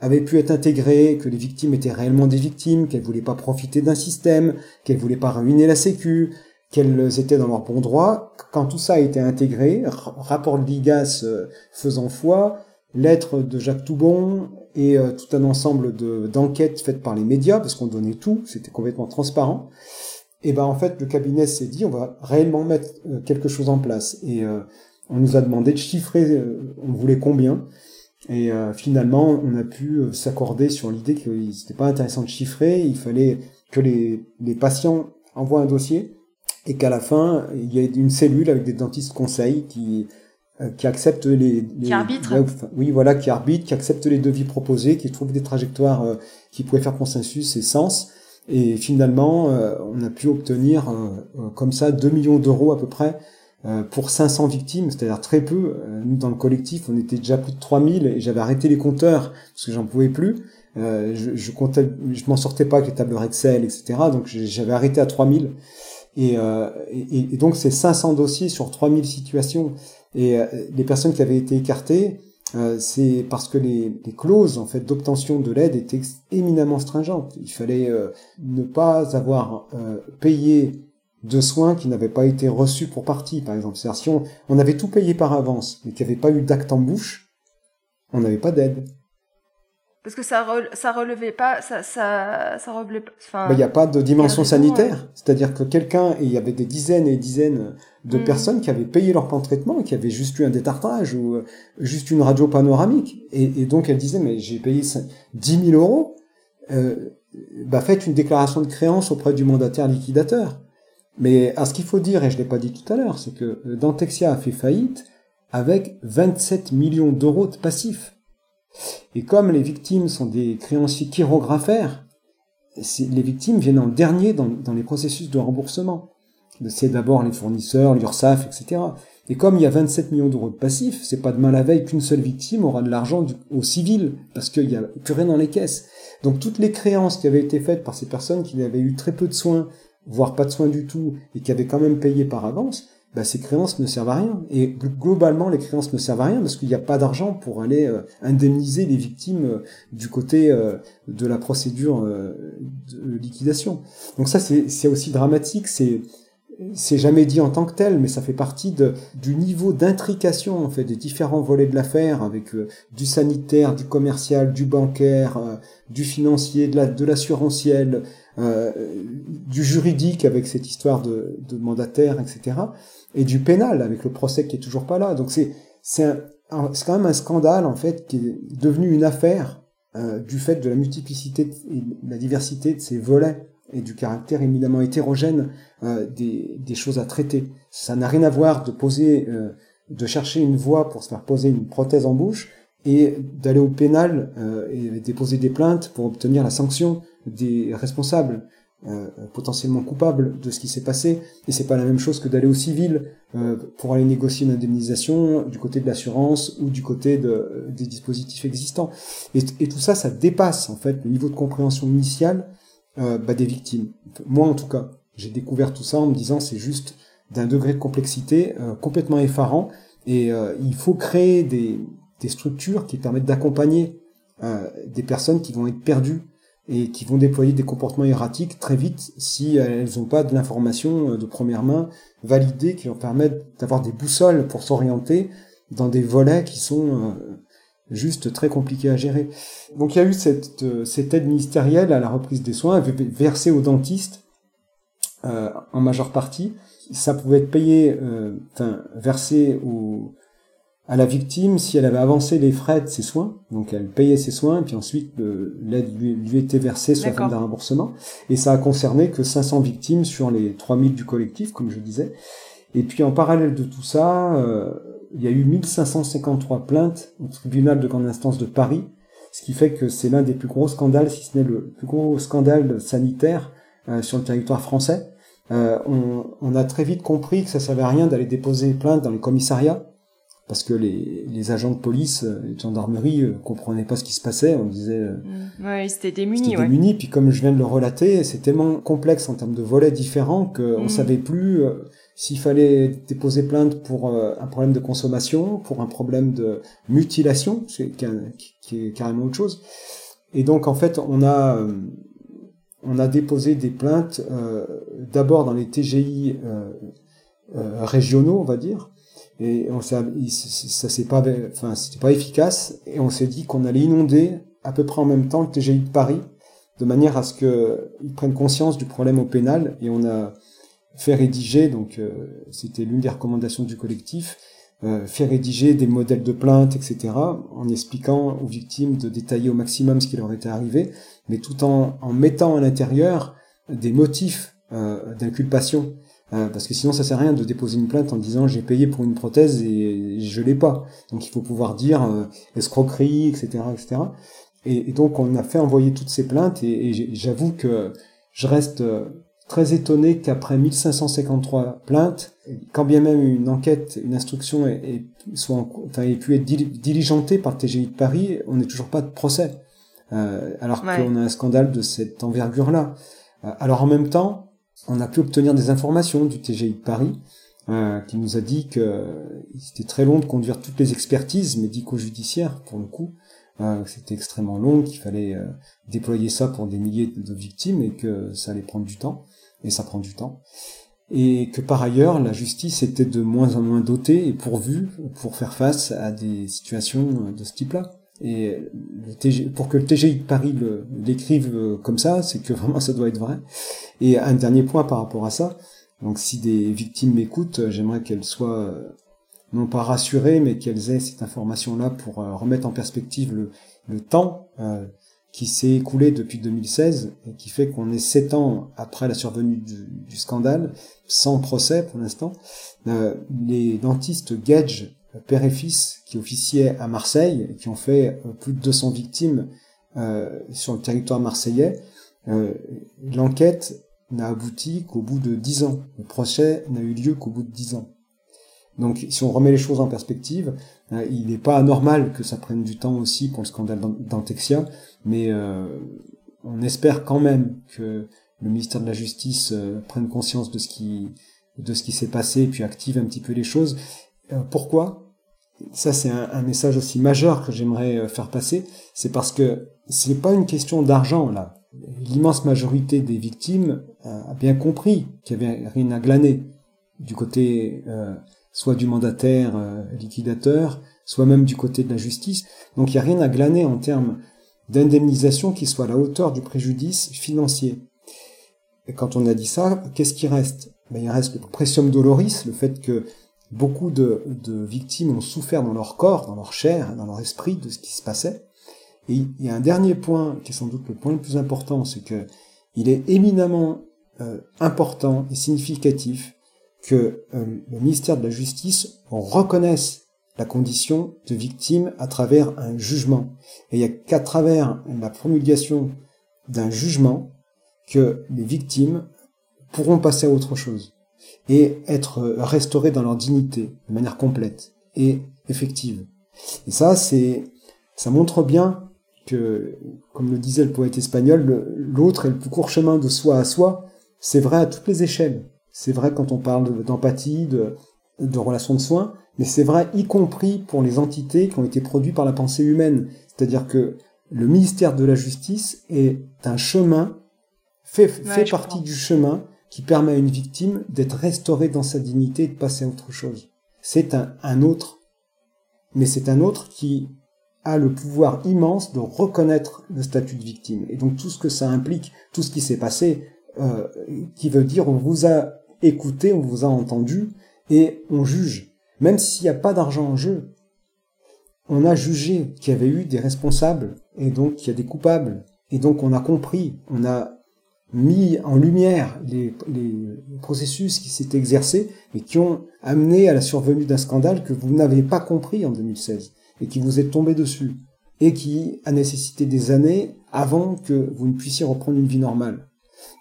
avait pu être intégrée, que les victimes étaient réellement des victimes, qu'elles voulaient pas profiter d'un système, qu'elles voulaient pas ruiner la sécu, qu'elles étaient dans leur bon droit. Quand tout ça a été intégré, rapport de l'IGAS euh, faisant foi, lettre de Jacques Toubon, et euh, tout un ensemble de d'enquêtes faites par les médias parce qu'on donnait tout, c'était complètement transparent. Et ben en fait le cabinet s'est dit on va réellement mettre euh, quelque chose en place et euh, on nous a demandé de chiffrer, on voulait combien. Et finalement, on a pu s'accorder sur l'idée que c'était pas intéressant de chiffrer, il fallait que les, les patients envoient un dossier et qu'à la fin, il y ait une cellule avec des dentistes conseils qui qui accepte les, qui arbitre oui voilà qui arbitre qui accepte les devis proposés qui trouve des trajectoires euh, qui pourraient faire consensus et sens et finalement euh, on a pu obtenir comme ça 2 millions d'euros à peu près pour 500 victimes, c'est-à-dire très peu. Nous, dans le collectif, on était déjà plus de 3000 et j'avais arrêté les compteurs parce que j'en pouvais plus. je, je comptais, je m'en sortais pas avec les tableurs Excel, etc. Donc j'avais arrêté à 3000. Et, et, et donc c'est 500 dossiers sur 3000 situations. Et euh, les personnes qui avaient été écartées, euh, c'est parce que les, clauses en fait d'obtention de l'aide étaient éminemment stringentes. Il fallait euh, ne pas avoir payé de soins qui n'avaient pas été reçus pour partie, par exemple. C'est-à-dire si on, on, avait tout payé par avance, mais qu'il n'y avait pas eu d'acte en bouche, on n'avait pas d'aide. Parce que ça, ça relevait pas, ça, ça, ça relevait Enfin, il n'y a pas de dimension sanitaire. C'est-à-dire que quelqu'un, et il y avait des dizaines et dizaines de mm. personnes qui avaient payé leur plan de traitement et qui avaient juste eu un détartrage ou euh, juste une radio panoramique. Et, et donc elle disait, mais j'ai payé 10 000 euros. Euh, bah faites une déclaration de créance auprès du mandataire liquidateur. Mais à ce qu'il faut dire, et je l'ai pas dit tout à l'heure, c'est que euh, Dentexia a fait faillite avec 27 millions d'euros de passifs. Et comme les victimes sont des créanciers chirographaires, les victimes viennent en dernier dans, les processus de remboursement. C'est d'abord les fournisseurs, l'URSSAF, etc. Et comme il y a 27 millions d'euros de passifs, c'est pas demain la veille qu'une seule victime aura de l'argent au civil, parce qu'il y a plus rien dans les caisses. Donc toutes les créances qui avaient été faites par ces personnes qui avaient eu très peu de soins, voire pas de soins du tout, et qui avaient quand même payé par avance, bah, ces créances ne servent à rien. Et globalement, les créances ne servent à rien parce qu'il n'y a pas d'argent pour aller euh, indemniser les victimes euh, du côté euh, de la procédure de liquidation. Donc ça, c'est aussi dramatique. C'est c'est jamais dit en tant que tel, mais ça fait partie de, du niveau d'intrication en fait des différents volets de l'affaire, avec du sanitaire, du commercial, du bancaire, du financier, de l'assurantiel, la, du juridique avec cette histoire de, de mandataire, etc et du pénal avec le procès qui est toujours pas là. Donc c'est c'est quand même un scandale en fait qui est devenu une affaire euh, du fait de la multiplicité et de la diversité de ces volets et du caractère éminemment hétérogène euh, des, des choses à traiter. Ça n'a rien à voir de poser, euh, de chercher une voie pour se faire poser une prothèse en bouche et d'aller au pénal et déposer des plaintes pour obtenir la sanction des responsables. Euh, potentiellement coupable de ce qui s'est passé. Et c'est pas la même chose que d'aller au civil euh, pour aller négocier une indemnisation du côté de l'assurance ou du côté de, des dispositifs existants. Et, tout ça ça dépasse en fait le niveau de compréhension initiale euh, bah, des victimes. Moi en tout cas j'ai découvert tout ça en me disant c'est juste d'un degré de complexité euh, complètement effarant. Et euh, il faut créer des structures qui permettent d'accompagner des personnes qui vont être perdues et qui vont déployer des comportements erratiques très vite si elles n'ont pas de l'information euh, de première main validée qui leur permettent d'avoir des boussoles pour s'orienter dans des volets qui sont euh, juste très compliqués à gérer. Donc il y a eu cette, euh, cette aide ministérielle à la reprise des soins versée aux dentistes en majeure partie. Ça pouvait être payé, enfin versé aux à la victime si elle avait avancé les frais de ses soins, donc elle payait ses soins, puis ensuite l'aide lui, était versée sous la forme d'un remboursement, et ça a concerné que 500 victimes sur les 3000 du collectif, comme je disais. Et puis en parallèle de tout ça, euh, il y a eu 1553 plaintes au tribunal de grande instance de Paris, ce qui fait que c'est l'un des plus gros scandales, si ce n'est le plus gros scandale sanitaire euh, sur le territoire français. Euh, on, on, a très vite compris que ça servait à rien d'aller déposer plainte dans les commissariats, parce que les, les agents de police, euh, les gendarmeries euh, comprenaient pas ce qui se passait. On disait, euh, mm. ouais, ils étaient démunis. ouais. démunis. Puis comme je viens de le relater, c'est tellement complexe en termes de volets différents qu'on mm. savait plus s'il fallait déposer plainte pour un problème de consommation, pour un problème de mutilation, qui, qui est carrément autre chose. Et donc en fait, on a on a déposé des plaintes d'abord dans les TGI régionaux, on va dire et on ça c'est pas enfin c'était pas efficace. Et on s'est dit qu'on allait inonder à peu près en même temps le TGI de Paris de manière à ce que ils prennent conscience du problème au pénal. Et on a fait rédiger donc euh, c'était l'une des recommandations du collectif euh, fait rédiger des modèles de plainte etc en expliquant aux victimes de détailler au maximum ce qui leur était arrivé mais tout en en mettant à l'intérieur des motifs euh, d'inculpation euh, parce que sinon ça sert à rien de déposer une plainte en disant j'ai payé pour une prothèse et je l'ai pas. Donc il faut pouvoir dire euh, escroquerie, etc., etc. Et, donc on a fait envoyer toutes ces plaintes et, j'avoue que je reste euh, très étonné qu'après 1553 plaintes, quand bien même une enquête, une instruction est, soit enfin, ait pu être diligentée par le TGI de Paris, on n'est toujours pas de procès. Euh, alors qu'on a un scandale de cette envergure-là. alors en même temps, on a pu obtenir des informations du TGI de Paris, euh, qui nous a dit que c'était très long de conduire toutes les expertises médico-judiciaires, pour le coup. Euh, c'était extrêmement long, qu'il fallait euh, déployer ça pour des milliers de victimes et que ça allait prendre du temps, et ça prend du temps. Et que par ailleurs, la justice était de moins en moins dotée et pourvue pour faire face à des situations de ce type-là. Et pour que le TGI de Paris l'écrive euh, comme ça, c'est que vraiment ça doit être vrai. Et un dernier point par rapport à ça, donc si des victimes m'écoutent, euh, j'aimerais qu'elles soient euh, non pas rassurées, mais qu'elles aient cette information-là pour remettre en perspective le, temps qui s'est écoulé depuis 2016 et qui fait qu'on est sept ans après la survenue du, scandale, sans procès pour l'instant. les dentistes Gage père et fils qui officiaient à Marseille, et qui ont fait euh, plus de 200 victimes euh, sur le territoire marseillais, euh, l'enquête n'a abouti qu'au bout de 10 ans. Le procès n'a eu lieu qu'au bout de 10 ans. Donc si on remet les choses en perspective, il n'est pas anormal que ça prenne du temps aussi pour le scandale d'Antexia, mais on espère quand même que le ministère de la Justice prenne conscience de ce qui de ce qui s'est passé, puis active un petit peu les choses. Pourquoi? Ça, c'est un, message aussi majeur que j'aimerais euh, faire passer. C'est parce que c'est pas une question d'argent là. L'immense majorité des victimes a bien compris qu'il y avait rien à glaner du côté euh, soit du mandataire liquidateur, soit même du côté de la justice. Donc il n'y a rien à glaner en termes d'indemnisation qui soit à la hauteur du préjudice financier. Et quand on a dit ça, qu'est-ce qui reste? Ben, Il reste le pressium doloris, le fait que beaucoup de, victimes ont souffert dans leur corps, dans leur chair, dans leur esprit de ce qui se passait. Et il y a un dernier point, qui est sans doute le point le plus important, c'est que il est éminemment euh, important et significatif que euh, le ministère de la Justice reconnaisse la condition de victime à travers un jugement. Et il n'y a qu'à travers la promulgation d'un jugement que les victimes pourront passer à autre chose et être restaurées dans leur dignité de manière complète et effective. Et ça, c'est, ça montre bien que, comme le disait le poète espagnol, l'autre est le plus court chemin de soi à soi. C'est vrai à toutes les échelles. C'est vrai quand on parle d'empathie, de, de relations de soins, mais c'est vrai y compris pour les entités qui ont été produites par la pensée humaine. C'est-à-dire que le ministère de la Justice est un chemin, fait, fait partie du chemin qui permet à une victime d'être restaurée dans sa dignité et de passer à autre chose. C'est un, autre, mais c'est un autre qui a le pouvoir immense de reconnaître le statut de victime. Et donc tout ce que ça implique, tout ce qui s'est passé, euh, qui veut dire on vous a écouté, on vous a entendu, et on juge. Même s'il n'y a pas d'argent en jeu, on a jugé qu'il y avait eu des responsables et donc qu'il y a des coupables. Et donc on a compris, on a mis en lumière les, processus qui s'étaient exercés et qui ont amené à la survenue d'un scandale que vous n'avez pas compris en 2016 et qui vous est tombé dessus et qui a nécessité des années avant que vous ne puissiez reprendre une vie normale.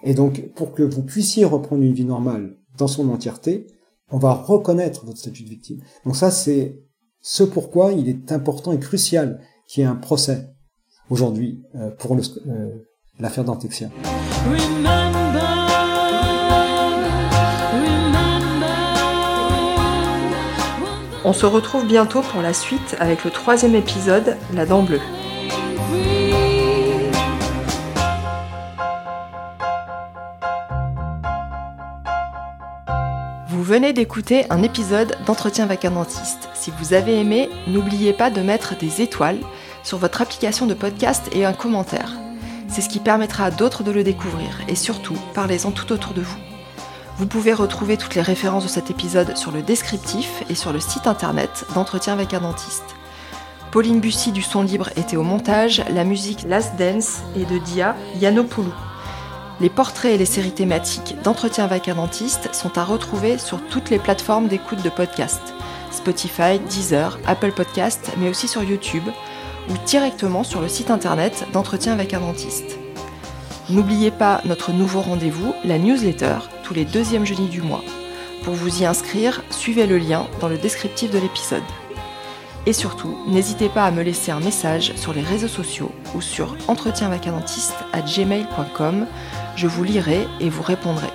Et donc pour que vous puissiez reprendre une vie normale dans son entièreté, on va reconnaître votre statut de victime. Donc ça, c'est ce pourquoi il est important et crucial qu'il y ait un procès aujourd'hui euh, pour euh, l'affaire d'Antexia. On se retrouve bientôt pour la suite avec le troisième épisode, La dent bleue. venez d'écouter un épisode d'Entretien avec un dentiste. Si vous avez aimé, n'oubliez pas de mettre des étoiles sur votre application de podcast et un commentaire. C'est ce qui permettra à d'autres de le découvrir et surtout, parlez-en tout autour de vous. Vous pouvez retrouver toutes les références de cet épisode sur le descriptif et sur le site internet d'Entretien avec un dentiste. Pauline Bussy du Son Libre était au montage, la musique Last Dance et de Dia Yanopoulou. Les portraits et les séries thématiques d'entretien avec un dentiste sont à retrouver sur toutes les plateformes d'écoute de podcast Spotify, Deezer, Apple Podcast, mais aussi sur YouTube ou directement sur le site internet d'entretien avec un dentiste. N'oubliez pas notre nouveau rendez-vous, la newsletter, tous les deuxièmes jeudis du mois. Pour vous y inscrire, suivez le lien dans le descriptif de l'épisode. Et surtout, n'hésitez pas à me laisser un message sur les réseaux sociaux ou sur entretien avec un dentiste à gmail.com je vous lirai et vous répondrai.